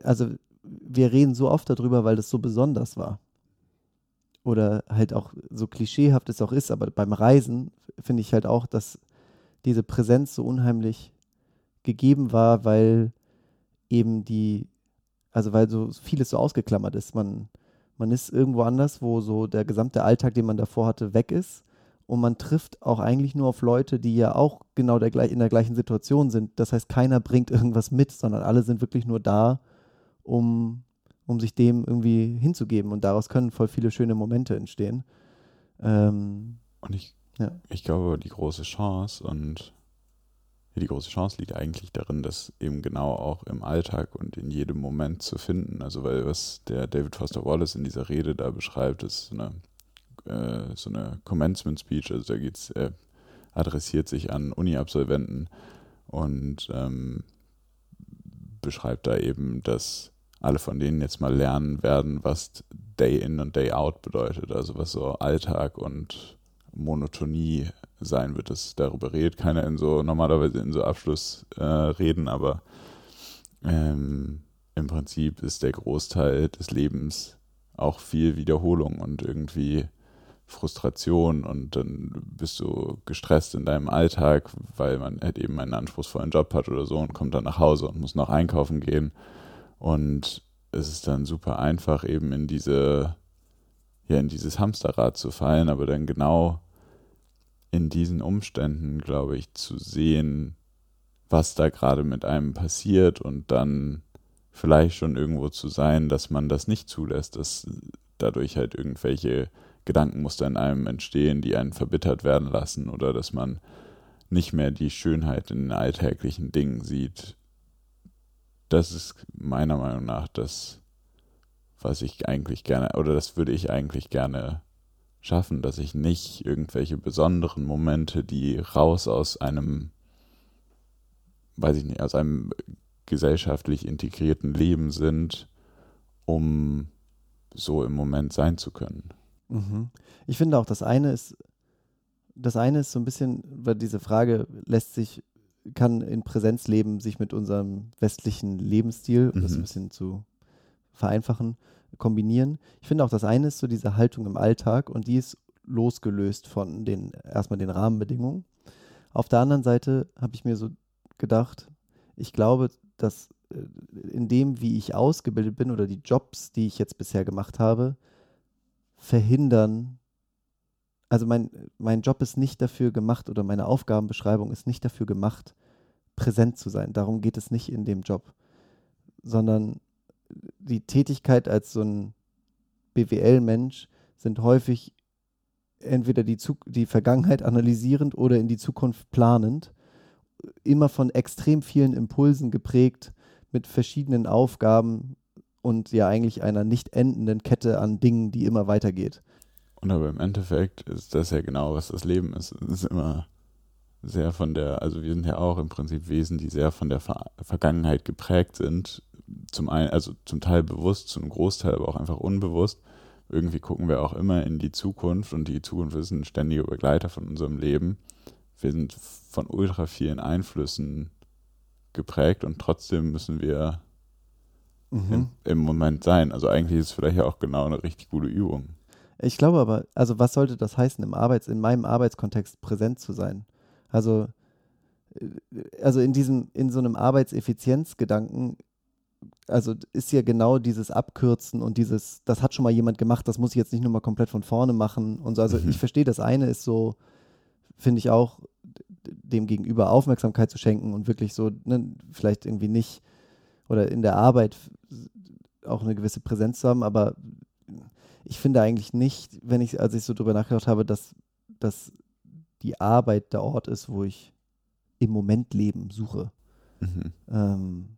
also wir reden so oft darüber, weil das so besonders war. Oder halt auch so klischeehaft es auch ist, aber beim Reisen finde ich halt auch, dass diese Präsenz so unheimlich gegeben war, weil eben die, also weil so vieles so ausgeklammert ist. Man, man ist irgendwo anders, wo so der gesamte Alltag, den man davor hatte, weg ist. Und man trifft auch eigentlich nur auf Leute, die ja auch genau der, in der gleichen Situation sind. Das heißt, keiner bringt irgendwas mit, sondern alle sind wirklich nur da, um, um sich dem irgendwie hinzugeben. Und daraus können voll viele schöne Momente entstehen. Ähm, und ich, ja. ich glaube, die große Chance und die große Chance liegt eigentlich darin, das eben genau auch im Alltag und in jedem Moment zu finden. Also weil was der David Foster Wallace in dieser Rede da beschreibt, ist eine, äh, so eine Commencement Speech. Also da geht's, er adressiert sich an Uni-Absolventen und ähm, beschreibt da eben, dass alle von denen jetzt mal lernen werden, was Day in und Day out bedeutet. Also was so Alltag und Monotonie sein wird. Das, darüber redet keiner in so, normalerweise in so Abschlussreden, äh, aber ähm, im Prinzip ist der Großteil des Lebens auch viel Wiederholung und irgendwie Frustration und dann bist du gestresst in deinem Alltag, weil man halt eben einen anspruchsvollen Job hat oder so und kommt dann nach Hause und muss noch einkaufen gehen. Und es ist dann super einfach, eben in diese, ja, in dieses Hamsterrad zu fallen, aber dann genau in diesen Umständen, glaube ich, zu sehen, was da gerade mit einem passiert und dann vielleicht schon irgendwo zu sein, dass man das nicht zulässt, dass dadurch halt irgendwelche Gedankenmuster in einem entstehen, die einen verbittert werden lassen oder dass man nicht mehr die Schönheit in den alltäglichen Dingen sieht. Das ist meiner Meinung nach das, was ich eigentlich gerne, oder das würde ich eigentlich gerne schaffen, dass ich nicht irgendwelche besonderen Momente, die raus aus einem, weiß ich nicht, aus einem gesellschaftlich integrierten Leben sind, um so im Moment sein zu können. Mhm. Ich finde auch, das eine ist, das eine ist so ein bisschen, weil diese Frage lässt sich, kann in Präsenzleben sich mit unserem westlichen Lebensstil, um mhm. das ein bisschen zu vereinfachen, kombinieren. Ich finde auch, das eine ist so diese Haltung im Alltag und die ist losgelöst von den erstmal den Rahmenbedingungen. Auf der anderen Seite habe ich mir so gedacht, ich glaube, dass äh, in dem, wie ich ausgebildet bin oder die Jobs, die ich jetzt bisher gemacht habe, verhindern, also mein, mein Job ist nicht dafür gemacht oder meine Aufgabenbeschreibung ist nicht dafür gemacht, präsent zu sein. Darum geht es nicht in dem Job, sondern die Tätigkeit als so ein BWL-Mensch sind häufig entweder die, Zug die Vergangenheit analysierend oder in die Zukunft planend, immer von extrem vielen Impulsen geprägt, mit verschiedenen Aufgaben und ja eigentlich einer nicht endenden Kette an Dingen, die immer weitergeht. Und aber im Endeffekt ist das ja genau, was das Leben ist. Es ist immer sehr von der, also wir sind ja auch im Prinzip Wesen, die sehr von der Ver Vergangenheit geprägt sind. Zum einen, also zum Teil bewusst, zum Großteil aber auch einfach unbewusst. Irgendwie gucken wir auch immer in die Zukunft und die Zukunft ist ein ständiger Begleiter von unserem Leben. Wir sind von ultra vielen Einflüssen geprägt und trotzdem müssen wir mhm. im, im Moment sein. Also eigentlich ist es vielleicht auch genau eine richtig gute Übung. Ich glaube aber, also was sollte das heißen, im Arbeits-, in meinem Arbeitskontext präsent zu sein? Also, äh, also in diesem, in so einem Arbeitseffizienzgedanken, also ist ja genau dieses Abkürzen und dieses, das hat schon mal jemand gemacht, das muss ich jetzt nicht nur mal komplett von vorne machen und so. Also mhm. <laughs> ich verstehe, das eine ist so, finde ich auch, dem Gegenüber Aufmerksamkeit zu schenken und wirklich so, ne, vielleicht irgendwie nicht oder in der Arbeit auch eine gewisse Präsenz zu haben, aber ich finde eigentlich nicht, wenn ich, als ich so drüber nachgedacht habe, dass, dass die Arbeit der Ort ist, wo ich im Moment Leben suche. Mhm. Ähm,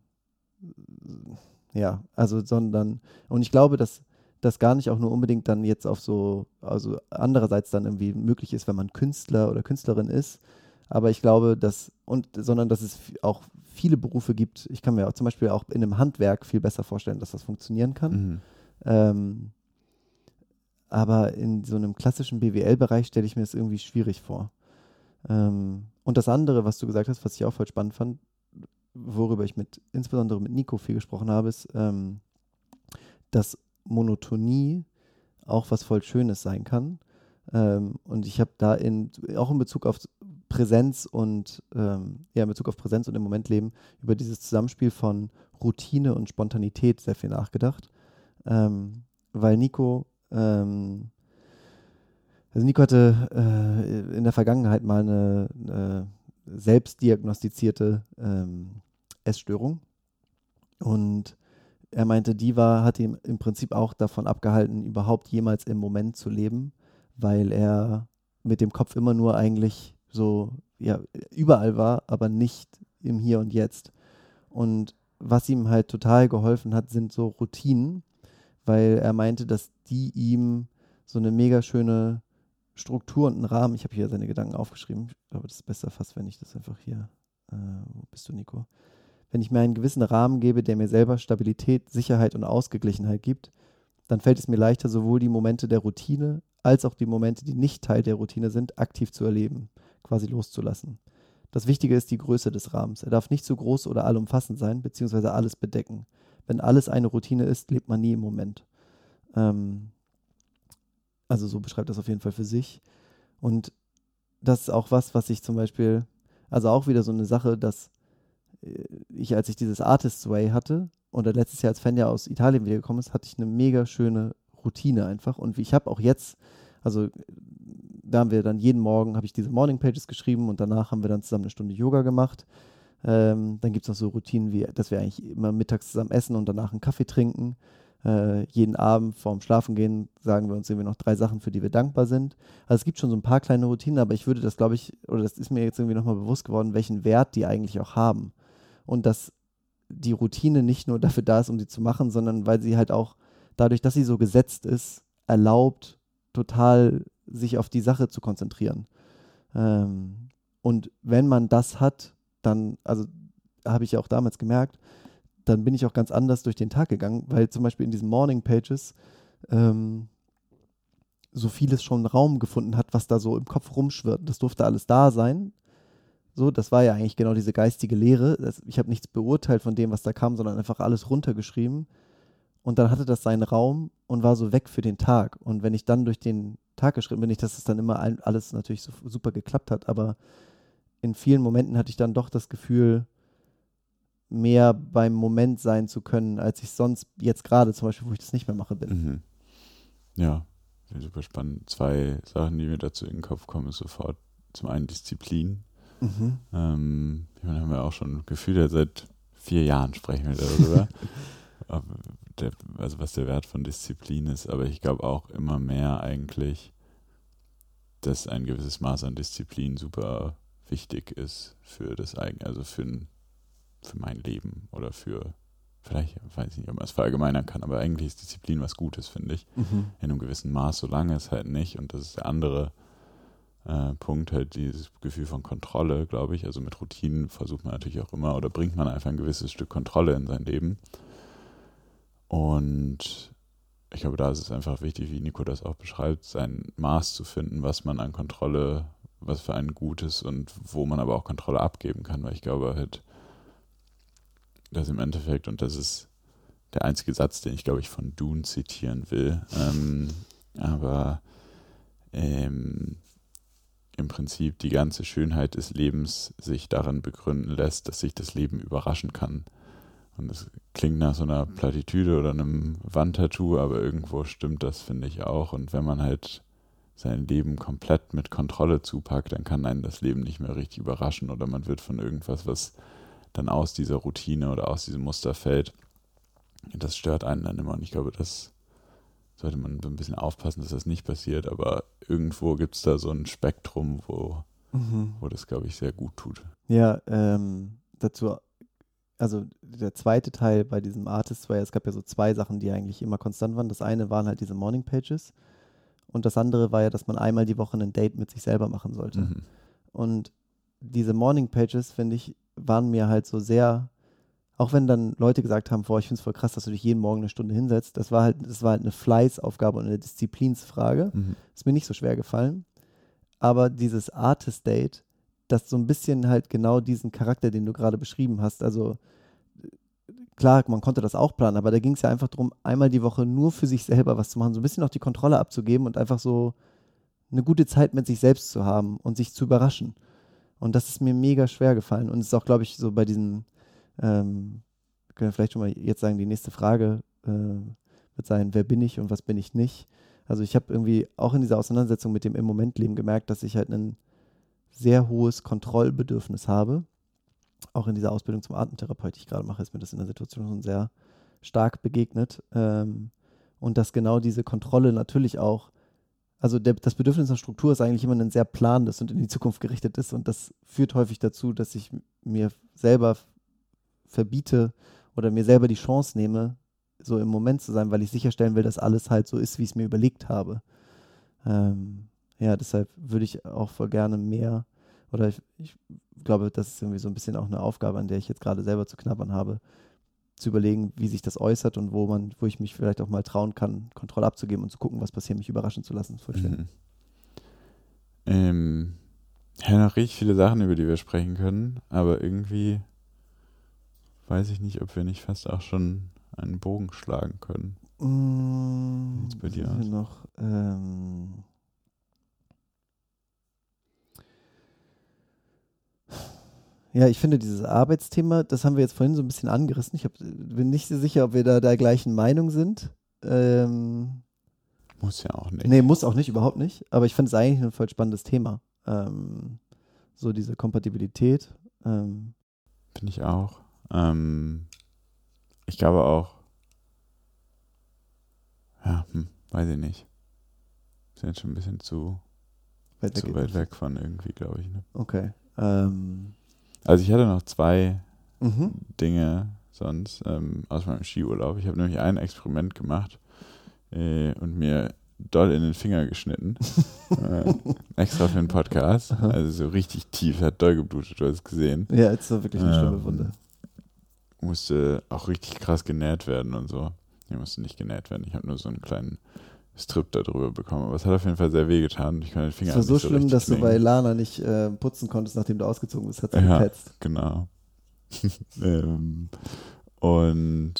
ja, also sondern, und ich glaube, dass das gar nicht auch nur unbedingt dann jetzt auf so, also andererseits dann irgendwie möglich ist, wenn man Künstler oder Künstlerin ist. Aber ich glaube, dass, und, sondern dass es auch viele Berufe gibt. Ich kann mir auch zum Beispiel auch in einem Handwerk viel besser vorstellen, dass das funktionieren kann. Mhm. Ähm, aber in so einem klassischen BWL-Bereich stelle ich mir das irgendwie schwierig vor. Ähm, und das andere, was du gesagt hast, was ich auch voll spannend fand, worüber ich mit, insbesondere mit Nico viel gesprochen habe, ist, ähm, dass Monotonie auch was voll Schönes sein kann. Ähm, und ich habe da in, auch in Bezug auf Präsenz und ähm, ja, in Bezug auf Präsenz und im Moment leben, über dieses Zusammenspiel von Routine und Spontanität sehr viel nachgedacht. Ähm, weil Nico ähm, also Nico hatte äh, in der Vergangenheit mal eine, eine selbstdiagnostizierte ähm, Essstörung. Und er meinte, die war, hat ihn im Prinzip auch davon abgehalten, überhaupt jemals im Moment zu leben, weil er mit dem Kopf immer nur eigentlich so, ja, überall war, aber nicht im Hier und Jetzt. Und was ihm halt total geholfen hat, sind so Routinen, weil er meinte, dass die ihm so eine mega schöne Struktur und einen Rahmen. Ich habe hier seine Gedanken aufgeschrieben. Glaube, das ist besser fast, wenn ich das einfach hier. Äh, wo bist du, Nico? Wenn ich mir einen gewissen Rahmen gebe, der mir selber Stabilität, Sicherheit und Ausgeglichenheit gibt, dann fällt es mir leichter, sowohl die Momente der Routine als auch die Momente, die nicht Teil der Routine sind, aktiv zu erleben, quasi loszulassen. Das Wichtige ist die Größe des Rahmens. Er darf nicht zu groß oder allumfassend sein, beziehungsweise alles bedecken. Wenn alles eine Routine ist, lebt man nie im Moment. Ähm, also so beschreibt das auf jeden Fall für sich. Und das ist auch was, was ich zum Beispiel, also auch wieder so eine Sache, dass äh, ich, als ich dieses Artist's Way hatte und letztes Jahr als Fan ja aus Italien wiedergekommen ist, hatte ich eine mega schöne Routine einfach. Und ich habe auch jetzt, also da haben wir dann jeden Morgen, habe ich diese Morning Pages geschrieben und danach haben wir dann zusammen eine Stunde Yoga gemacht. Ähm, dann gibt es noch so Routinen wie, dass wir eigentlich immer mittags zusammen essen und danach einen Kaffee trinken. Äh, jeden Abend vorm Schlafengehen sagen wir uns irgendwie noch drei Sachen, für die wir dankbar sind. Also es gibt schon so ein paar kleine Routinen, aber ich würde das, glaube ich, oder das ist mir jetzt irgendwie nochmal bewusst geworden, welchen Wert die eigentlich auch haben. Und dass die Routine nicht nur dafür da ist, um sie zu machen, sondern weil sie halt auch dadurch, dass sie so gesetzt ist, erlaubt, total sich auf die Sache zu konzentrieren. Ähm, und wenn man das hat, dann, also habe ich ja auch damals gemerkt, dann bin ich auch ganz anders durch den Tag gegangen, weil zum Beispiel in diesen Morning Pages ähm, so vieles schon Raum gefunden hat, was da so im Kopf rumschwirrt. Das durfte alles da sein. So, das war ja eigentlich genau diese geistige Lehre. Das, ich habe nichts beurteilt von dem, was da kam, sondern einfach alles runtergeschrieben. Und dann hatte das seinen Raum und war so weg für den Tag. Und wenn ich dann durch den Tag geschrieben bin, nicht, dass es dann immer alles natürlich so super geklappt hat, aber in vielen Momenten hatte ich dann doch das Gefühl, mehr beim Moment sein zu können, als ich sonst jetzt gerade zum Beispiel, wo ich das nicht mehr mache, bin. Mhm. Ja, super spannend. Zwei Sachen, die mir dazu in den Kopf kommen, ist sofort zum einen Disziplin. Mhm. Ähm, ich haben wir auch schon gefühlt, seit vier Jahren sprechen wir darüber. <laughs> der, also was der Wert von Disziplin ist, aber ich glaube auch immer mehr eigentlich, dass ein gewisses Maß an Disziplin super wichtig ist für das eigene, also für, für mein Leben oder für, vielleicht, weiß ich nicht, ob man es verallgemeinern kann, aber eigentlich ist Disziplin was Gutes, finde ich. Mhm. In einem gewissen Maß, solange es halt nicht, und das ist der andere äh, Punkt, halt dieses Gefühl von Kontrolle, glaube ich. Also mit Routinen versucht man natürlich auch immer oder bringt man einfach ein gewisses Stück Kontrolle in sein Leben. Und ich glaube, da ist es einfach wichtig, wie Nico das auch beschreibt, sein Maß zu finden, was man an Kontrolle, was für ein Gutes und wo man aber auch Kontrolle abgeben kann, weil ich glaube halt, dass im Endeffekt, und das ist der einzige Satz, den ich glaube ich von Dune zitieren will, ähm, aber ähm, im Prinzip die ganze Schönheit des Lebens sich darin begründen lässt, dass sich das Leben überraschen kann. Und es klingt nach so einer Plattitüde oder einem Wandtattoo, aber irgendwo stimmt das, finde ich auch. Und wenn man halt sein Leben komplett mit Kontrolle zupackt, dann kann einen das Leben nicht mehr richtig überraschen oder man wird von irgendwas, was dann aus dieser Routine oder aus diesem Muster fällt, das stört einen dann immer. Und ich glaube, das sollte man so ein bisschen aufpassen, dass das nicht passiert. Aber irgendwo gibt es da so ein Spektrum, wo, Mhm. wo das, glaube ich, sehr gut tut. Ja, ähm, dazu, also der zweite Teil bei diesem Artist war ja, es gab ja so zwei Sachen, die eigentlich immer konstant waren. Das eine waren halt diese Morning Pages und das andere war ja, dass man einmal die Woche ein Date mit sich selber machen sollte. Mhm. Und diese Morning Pages, finde ich, waren mir halt so sehr, auch wenn dann Leute gesagt haben, boah, ich finde es voll krass, dass du dich jeden Morgen eine Stunde hinsetzt, das war halt, das war halt eine Fleißaufgabe und eine Disziplinsfrage. Mhm. Ist mir nicht so schwer gefallen. Aber dieses Artist Date, das so ein bisschen halt genau diesen Charakter, den du gerade beschrieben hast, also klar, man konnte das auch planen, aber da ging es ja einfach darum, einmal die Woche nur für sich selber was zu machen, so ein bisschen auch die Kontrolle abzugeben und einfach so eine gute Zeit mit sich selbst zu haben und sich zu überraschen. Und das ist mir mega schwer gefallen. Und es ist auch, glaube ich, so bei diesen, ähm, können wir vielleicht schon mal jetzt sagen, die nächste Frage äh, wird sein, wer bin ich und was bin ich nicht? Also ich habe irgendwie auch in dieser Auseinandersetzung mit dem im Moment Leben gemerkt, dass ich halt ein sehr hohes Kontrollbedürfnis habe. Auch in dieser Ausbildung zum Atemtherapeut, die ich gerade mache, ist mir das in der Situation schon sehr stark begegnet. Ähm, und dass genau diese Kontrolle natürlich auch, also der, das Bedürfnis nach Struktur ist eigentlich immer ein sehr planendes und in die Zukunft gerichtetes. Und das führt häufig dazu, dass ich mir selber verbiete oder mir selber die Chance nehme, so im Moment zu sein, weil ich sicherstellen will, dass alles halt so ist, wie ich es mir überlegt habe. Ähm, ja, deshalb würde ich auch voll gerne mehr, oder ich, ich glaube, das ist irgendwie so ein bisschen auch eine Aufgabe, an der ich jetzt gerade selber zu knabbern habe, zu überlegen, wie sich das äußert und wo man, wo ich mich vielleicht auch mal trauen kann, Kontrolle abzugeben und zu gucken, was passiert, mich überraschen zu lassen. Voll schön. Mhm. Ähm, ja, noch richtig viele Sachen, über die wir sprechen können, aber irgendwie weiß ich nicht, ob wir nicht fast auch schon einen Bogen schlagen können. Mm, sieht's bei dir noch? Ähm, ja, ich finde dieses Arbeitsthema, das haben wir jetzt vorhin so ein bisschen angerissen. Ich hab, bin nicht so sicher, ob wir da der gleichen Meinung sind. Ähm, Muss ja auch nicht. nee, muss auch nicht, überhaupt nicht. Aber ich finde es eigentlich ein voll spannendes Thema. Ähm, so diese Kompatibilität. Ähm, Finde ich auch. Ähm, ich glaube auch, ja, hm, weiß ich nicht. Sind jetzt schon ein bisschen zu, weit zu weg. weit weg von irgendwie, glaube ich. Ne? Okay. Ähm, Also ich hatte noch zwei mhm. Dinge sonst ähm, aus meinem Skiurlaub. Ich habe nämlich ein Experiment gemacht äh, und mir doll in den Finger geschnitten. <laughs> äh, extra für einen Podcast. Aha. Also so richtig tief, hat doll geblutet, du hast es gesehen. Ja, ist so wirklich eine schlimme Ähm, Wunde. Musste auch richtig krass genäht werden und so. Nee, musste nicht genäht werden. Ich habe nur so einen kleinen Strip da drüber bekommen. Aber es hat auf jeden Fall sehr weh getan. Ich kann den Finger Es war so nicht schlimm, dass du bei. Lana nicht äh, putzen konntest, nachdem du ausgezogen bist. Hat sie Ja. gepetzt. Genau. <laughs> ähm, und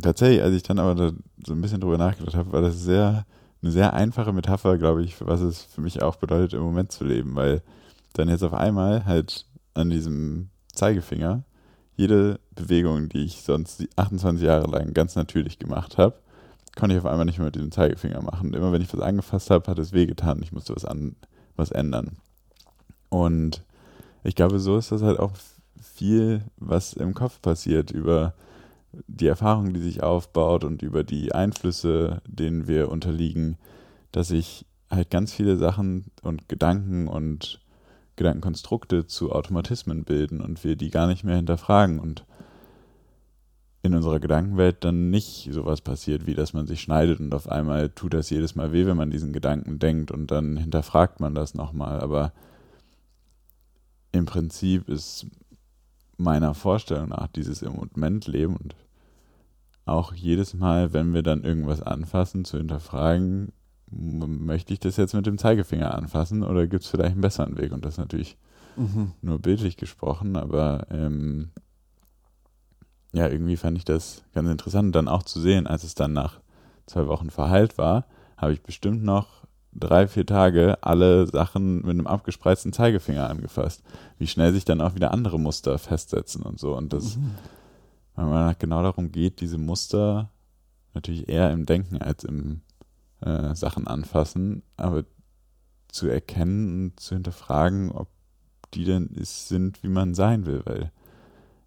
tatsächlich, als ich dann aber da so ein bisschen drüber nachgedacht habe, war das sehr eine sehr einfache Metapher, glaube ich, was es für mich auch bedeutet, im Moment zu leben, weil dann jetzt auf einmal halt an diesem Zeigefinger jede Bewegung, die ich sonst die 28 Jahre lang ganz natürlich gemacht habe, konnte ich auf einmal nicht mehr mit diesem Zeigefinger machen. Immer wenn ich was angefasst habe, hat es wehgetan. Ich musste was an was ändern. Und ich glaube, so ist das halt auch viel, was im Kopf passiert über die Erfahrung, die sich aufbaut und über die Einflüsse, denen wir unterliegen, dass sich halt ganz viele Sachen und Gedanken und Gedankenkonstrukte zu Automatismen bilden und wir die gar nicht mehr hinterfragen und in unserer Gedankenwelt dann nicht sowas passiert, wie dass man sich schneidet und auf einmal tut das jedes Mal weh, wenn man diesen Gedanken denkt und dann hinterfragt man das nochmal. Aber im Prinzip ist meiner Vorstellung nach dieses im Moment leben und auch jedes Mal, wenn wir dann irgendwas anfassen, zu hinterfragen, möchte ich das jetzt mit dem Zeigefinger anfassen oder gibt es vielleicht einen besseren Weg? Und das ist natürlich mhm. nur bildlich gesprochen, aber ähm, ja, irgendwie fand ich das ganz interessant. Und dann auch zu sehen, als es dann nach zwei Wochen verheilt war, habe ich bestimmt noch drei, vier Tage alle Sachen mit einem abgespreizten Zeigefinger angefasst. Wie schnell sich dann auch wieder andere Muster festsetzen und so. Und das, mhm. weil man genau darum geht, diese Muster natürlich eher im Denken als im äh, Sachen anfassen, aber zu erkennen und zu hinterfragen, ob die denn ist, sind, wie man sein will, weil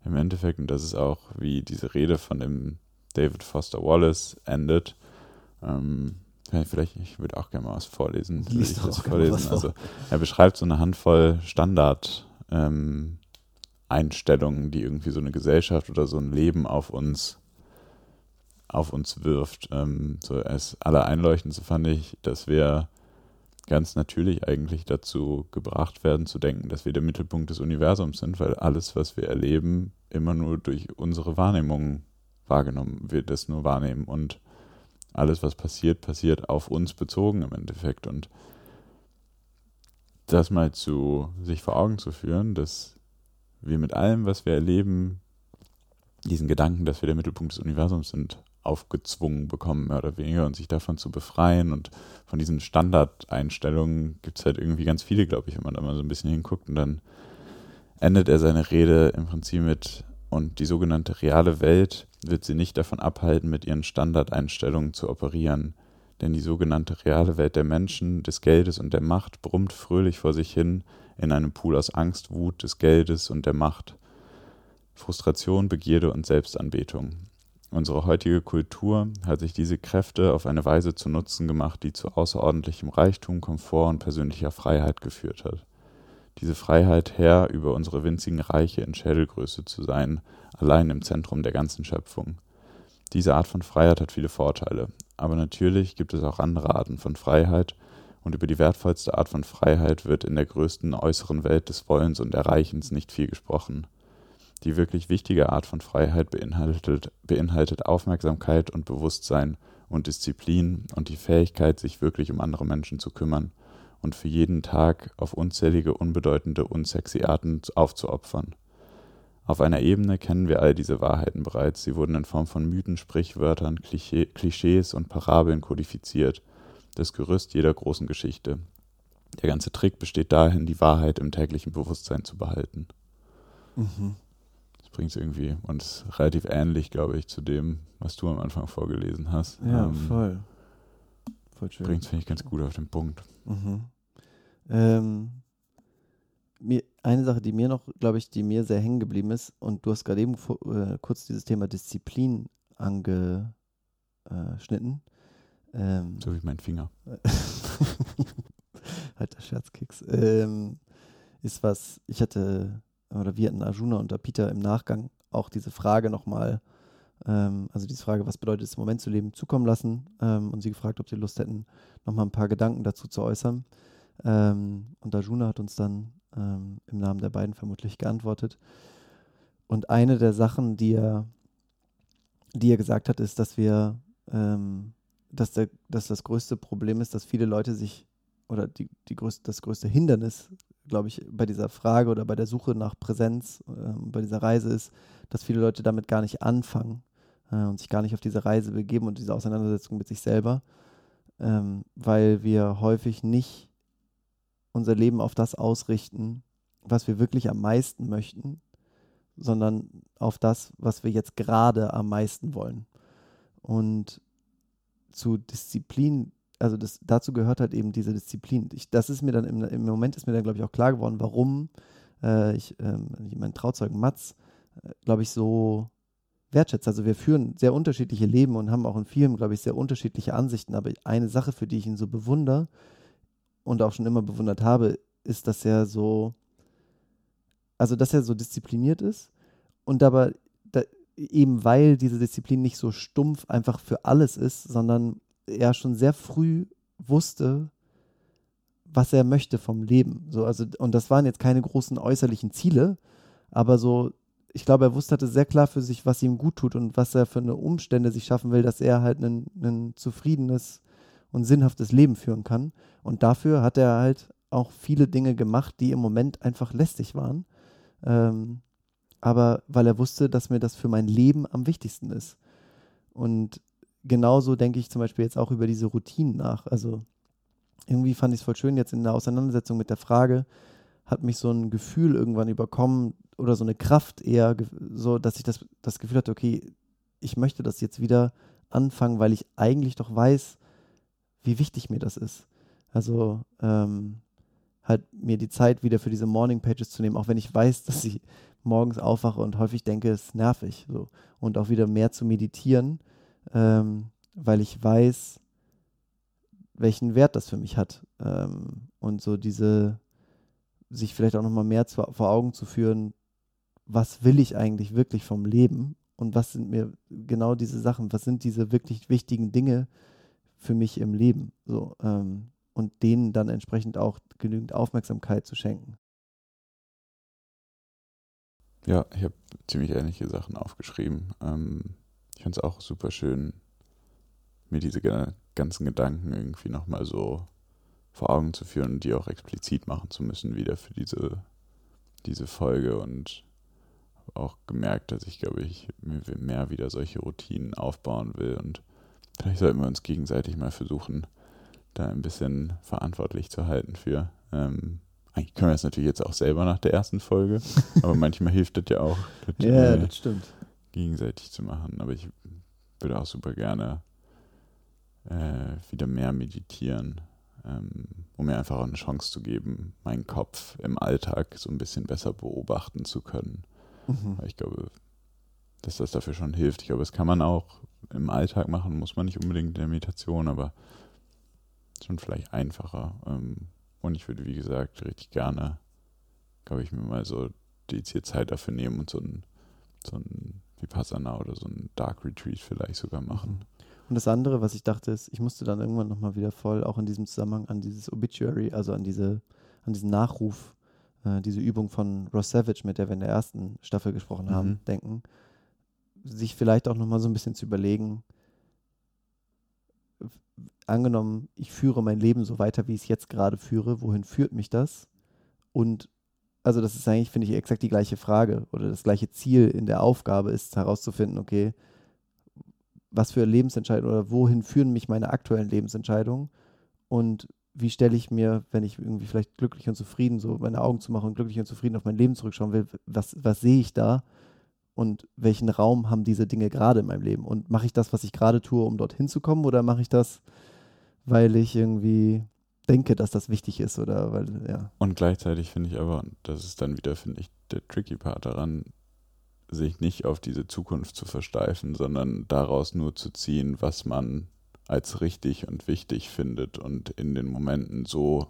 im Endeffekt, und das ist auch, wie diese Rede von dem David Foster Wallace endet, ähm, vielleicht, ich würde auch gerne mal was vorlesen. Lies ich das vorlesen. Also, er beschreibt so eine Handvoll Standard ähm, Einstellungen, die irgendwie so eine Gesellschaft oder so ein Leben auf uns auf uns wirft. Ähm, so als allereinleuchtendste fand ich, dass wir ganz natürlich eigentlich dazu gebracht werden zu denken, dass wir der Mittelpunkt des Universums sind, weil alles, was wir erleben, immer nur durch unsere Wahrnehmung wahrgenommen wird, das nur wahrnehmen. Und alles, was passiert, passiert auf uns bezogen im Endeffekt. Und das mal zu sich vor Augen zu führen, dass wir mit allem, was wir erleben, diesen Gedanken, dass wir der Mittelpunkt des Universums sind, aufgezwungen bekommen, mehr oder weniger, und sich davon zu befreien. Und von diesen Standardeinstellungen gibt es halt irgendwie ganz viele, glaube ich, wenn man da mal so ein bisschen hinguckt. Und dann endet er seine Rede im Prinzip mit, und die sogenannte reale Welt wird sie nicht davon abhalten, mit ihren Standardeinstellungen zu operieren. Denn die sogenannte reale Welt der Menschen, des Geldes und der Macht brummt fröhlich vor sich hin in einem Pool aus Angst, Wut, des Geldes und der Macht. Frustration, Begierde und Selbstanbetung. Unsere heutige Kultur hat sich diese Kräfte auf eine Weise zu Nutzen gemacht, die zu außerordentlichem Reichtum, Komfort und persönlicher Freiheit geführt hat. Diese Freiheit, Herr über unsere winzigen Reiche in Schädelgröße zu sein, allein im Zentrum der ganzen Schöpfung. Diese Art von Freiheit hat viele Vorteile, aber natürlich gibt es auch andere Arten von Freiheit, und über die wertvollste Art von Freiheit wird in der größten äußeren Welt des Wollens und Erreichens nicht viel gesprochen. Die wirklich wichtige Art von Freiheit beinhaltet, beinhaltet Aufmerksamkeit und Bewusstsein und Disziplin und die Fähigkeit, sich wirklich um andere Menschen zu kümmern und für jeden Tag auf unzählige unbedeutende, unsexy Arten aufzuopfern. Auf einer Ebene kennen wir all diese Wahrheiten bereits. Sie wurden in Form von Mythen, Sprichwörtern, Klischees und Parabeln kodifiziert. Das Gerüst jeder großen Geschichte. Der ganze Trick besteht darin, die Wahrheit im täglichen Bewusstsein zu behalten. Mhm bringt es irgendwie und ist relativ ähnlich, glaube ich, zu dem, was du am Anfang vorgelesen hast. Ja, ähm, voll. Voll schön. Bringt es, finde ich, ganz gut auf den Punkt. Mhm. Ähm, mir, eine Sache, die mir noch, glaube ich, die mir sehr hängen geblieben ist, und du hast gerade eben äh, kurz dieses Thema Disziplin angeschnitten. Ähm, so wie mein Finger. <laughs> halt der Scherzkeks. Ähm, ist was, ich hatte oder wir hatten Arjuna und Peter im Nachgang auch diese Frage nochmal, ähm, also diese Frage, was bedeutet es im Moment zu leben, zukommen lassen ähm, und sie gefragt, ob sie Lust hätten, nochmal ein paar Gedanken dazu zu äußern. Ähm, und Arjuna hat uns dann ähm, im Namen der beiden vermutlich geantwortet. Und eine der Sachen, die er, die er gesagt hat, ist, dass wir, ähm, dass, der, dass das größte Problem ist, dass viele Leute sich oder die, die größte, das größte Hindernis glaube ich, bei dieser Frage oder bei der Suche nach Präsenz, äh, bei dieser Reise ist, dass viele Leute damit gar nicht anfangen äh, und sich gar nicht auf diese Reise begeben und diese Auseinandersetzung mit sich selber, ähm, weil wir häufig nicht unser Leben auf das ausrichten, was wir wirklich am meisten möchten, sondern auf das, was wir jetzt gerade am meisten wollen. Und zu Disziplin also das, dazu gehört halt eben diese Disziplin. Ich, das ist mir dann im, im Moment ist mir dann, glaube ich, auch klar geworden, warum äh, ich, ähm, mein Trauzeugen Mats, äh, glaube ich, so wertschätze. Also wir führen sehr unterschiedliche Leben und haben auch in vielen, glaube ich, sehr unterschiedliche Ansichten. Aber eine Sache, für die ich ihn so bewundere und auch schon immer bewundert habe, ist, dass er so, also dass er so diszipliniert ist und dabei da, eben weil diese Disziplin nicht so stumpf einfach für alles ist, sondern er schon sehr früh wusste, was er möchte vom Leben. So, also, und das waren jetzt keine großen äußerlichen Ziele, aber so, ich glaube, er wusste hatte sehr klar für sich, was ihm gut tut und was er für eine Umstände sich schaffen will, dass er halt ein, zufriedenes und sinnhaftes Leben führen kann. Und dafür hat er halt auch viele Dinge gemacht, die im Moment einfach lästig waren. Ähm, aber weil er wusste, dass mir das für mein Leben am wichtigsten ist. Und genauso denke ich zum Beispiel jetzt auch über diese Routinen nach. Also irgendwie fand ich es voll schön, jetzt in der Auseinandersetzung mit der Frage, hat mich so ein Gefühl irgendwann überkommen oder so eine Kraft eher, so dass ich das, das Gefühl hatte, okay, ich möchte das jetzt wieder anfangen, weil ich eigentlich doch weiß, wie wichtig mir das ist. Also ähm, halt mir die Zeit wieder für diese Morning Pages zu nehmen, auch wenn ich weiß, dass ich morgens aufwache und häufig denke, es ist nervig. So. Und auch wieder mehr zu meditieren, ähm, weil ich weiß, welchen Wert das für mich hat. Ähm, und so diese, sich vielleicht auch nochmal mehr zu, vor Augen zu führen, was will ich eigentlich wirklich vom Leben und was sind mir genau diese Sachen, was sind diese wirklich wichtigen Dinge für mich im Leben. So, ähm, und denen dann entsprechend auch genügend Aufmerksamkeit zu schenken. Ja, ich habe ziemlich ähnliche Sachen aufgeschrieben. Ähm, ich finde es auch super schön, mir diese ganzen Gedanken irgendwie nochmal so vor Augen zu führen und die auch explizit machen zu müssen, wieder für diese, diese Folge und auch gemerkt, dass ich, glaube ich, mir mehr wieder solche Routinen aufbauen will und vielleicht sollten wir uns gegenseitig mal versuchen, da ein bisschen verantwortlich zu halten für. Ähm, eigentlich können wir das natürlich jetzt auch selber nach der ersten Folge, <laughs> aber manchmal hilft das ja auch, das, ja, äh, das stimmt. Gegenseitig zu machen. Aber ich würde auch super gerne äh, wieder mehr meditieren, ähm, um mir einfach auch eine Chance zu geben, meinen Kopf im Alltag so ein bisschen besser beobachten zu können. Mhm. Ich glaube, dass das dafür schon hilft. Ich glaube, das kann man auch im Alltag machen, muss man nicht unbedingt in der Meditation, aber schon vielleicht einfacher. Ähm, und ich würde, wie gesagt, richtig gerne, glaube ich, mir mal so dediziert Zeit dafür nehmen und so ein, so ein Vipassana oder so ein Dark Retreat vielleicht sogar machen. Mhm. Und das andere, was ich dachte, ist, ich musste dann irgendwann nochmal wieder voll, auch in diesem Zusammenhang, an dieses Obituary, also an diese, an diesen Nachruf, äh, diese Übung von Ross Savage, mit der wir in der ersten Staffel gesprochen mhm. haben, denken. Sich vielleicht auch nochmal so ein bisschen zu überlegen, angenommen, ich führe mein Leben so weiter, wie ich es jetzt gerade führe, wohin führt mich das? Und also das ist eigentlich, finde ich, exakt die gleiche Frage oder das gleiche Ziel in der Aufgabe ist herauszufinden, okay, was für Lebensentscheidungen oder wohin führen mich meine aktuellen Lebensentscheidungen und wie stelle ich mir, wenn ich irgendwie vielleicht glücklich und zufrieden, so meine Augen zu machen und glücklich und zufrieden auf mein Leben zurückschauen will, was, was sehe ich da und welchen Raum haben diese Dinge gerade in meinem Leben? Und mache ich das, was ich gerade tue, um dorthin zu kommen oder mache ich das, weil ich irgendwie denke, dass das wichtig ist oder weil, ja. Und gleichzeitig finde ich aber, das ist dann wieder, finde ich, der tricky Part daran, sich nicht auf diese Zukunft zu versteifen, sondern daraus nur zu ziehen, was man als richtig und wichtig findet und in den Momenten so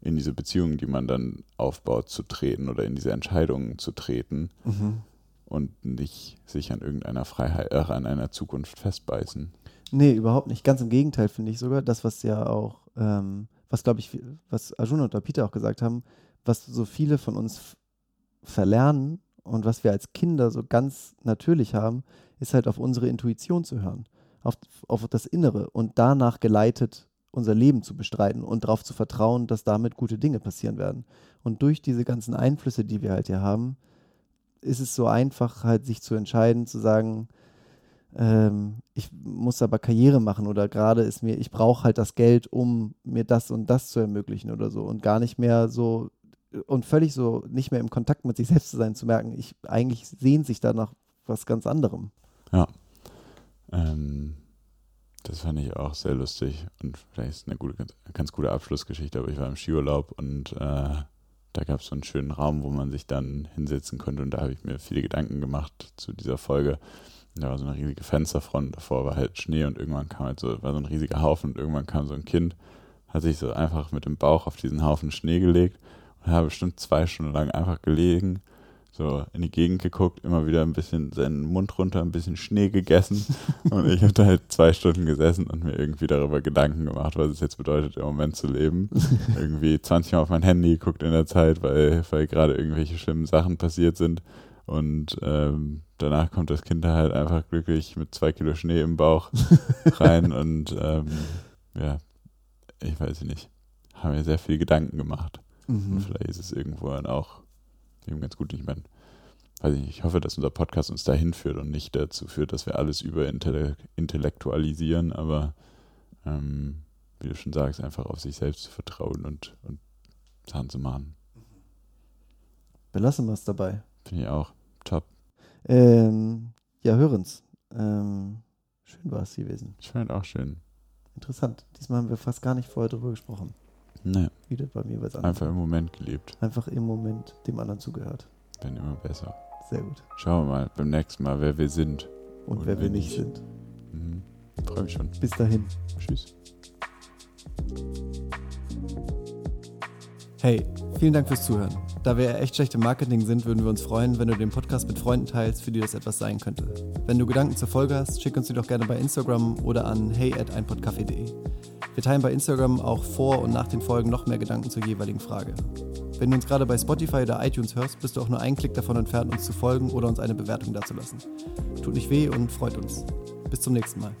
in diese Beziehungen, die man dann aufbaut, zu treten oder in diese Entscheidungen zu treten mhm. und nicht sich an irgendeiner Freiheit, äh, an einer Zukunft festbeißen. Nee, überhaupt nicht. Ganz im Gegenteil finde ich sogar, das, was ja auch, ähm, was glaube ich, was Arjuna und Peter auch gesagt haben, was so viele von uns verlernen und was wir als Kinder so ganz natürlich haben, ist halt auf unsere Intuition zu hören, auf, auf das Innere und danach geleitet unser Leben zu bestreiten und darauf zu vertrauen, dass damit gute Dinge passieren werden. Und durch diese ganzen Einflüsse, die wir halt hier haben, ist es so einfach, halt sich zu entscheiden, zu sagen, ähm, ich muss aber Karriere machen oder gerade ist mir, ich brauche halt das Geld, um mir das und das zu ermöglichen oder so und gar nicht mehr so und völlig so nicht mehr im Kontakt mit sich selbst zu sein, zu merken, ich eigentlich sehnt sich da nach was ganz anderem. Ja. Ähm, das fand ich auch sehr lustig und vielleicht ist eine gute, ganz gute Abschlussgeschichte, aber ich war im Skiurlaub und äh, da gab es so einen schönen Raum, wo man sich dann hinsetzen konnte und da habe ich mir viele Gedanken gemacht zu dieser Folge. Da war so eine riesige Fensterfront, davor war halt Schnee und irgendwann kam halt so, war so ein riesiger Haufen und irgendwann kam so ein Kind, hat sich so einfach mit dem Bauch auf diesen Haufen Schnee gelegt und hat bestimmt zwei Stunden lang einfach gelegen, so in die Gegend geguckt, immer wieder ein bisschen seinen Mund runter, ein bisschen Schnee gegessen <laughs> und ich habe da halt zwei Stunden gesessen und mir irgendwie darüber Gedanken gemacht, was es jetzt bedeutet, im Moment zu leben. <laughs> irgendwie 20 Mal auf mein Handy geguckt in der Zeit, weil, weil gerade irgendwelche schlimmen Sachen passiert sind und ähm, danach kommt das Kind halt einfach glücklich mit zwei Kilo Schnee im Bauch <laughs> rein und ähm, ja, ich weiß nicht, haben mir sehr viel Gedanken gemacht. Mhm. Und vielleicht ist es irgendwo dann auch eben ganz gut. Ich meine, weiß ich nicht, ich hoffe, dass unser Podcast uns dahin führt und nicht dazu führt, dass wir alles überintellektualisieren, aber ähm, wie du schon sagst, einfach auf sich selbst zu vertrauen und, und Sachen zu machen. Belassen wir es dabei. Finde ich auch. Top. Ähm, ja, hören's. Ähm, schön war es gewesen. Ich fand auch schön. Interessant. Diesmal haben wir fast gar nicht vorher drüber gesprochen. Nee. Wieder bei mir was anderes. Einfach im Moment gelebt. Einfach im Moment dem anderen zugehört. Wenn immer besser. Sehr gut. Schauen wir mal beim nächsten Mal, wer wir sind. Und, und wer wir nicht sind. Mhm. Freue mich schon. Bis dahin. Tschüss. Hey, vielen Dank fürs Zuhören. Da wir echt schlecht im Marketing sind, würden wir uns freuen, wenn du den Podcast mit Freunden teilst, für die das etwas sein könnte. Wenn du Gedanken zur Folge hast, schick uns die doch gerne bei Instagram oder an hey at einpodcafé.de. Wir teilen bei Instagram auch vor und nach den Folgen noch mehr Gedanken zur jeweiligen Frage. Wenn du uns gerade bei Spotify oder iTunes hörst, bist du auch nur einen Klick davon entfernt, uns zu folgen oder uns eine Bewertung dazulassen. Tut nicht weh und freut uns. Bis zum nächsten Mal.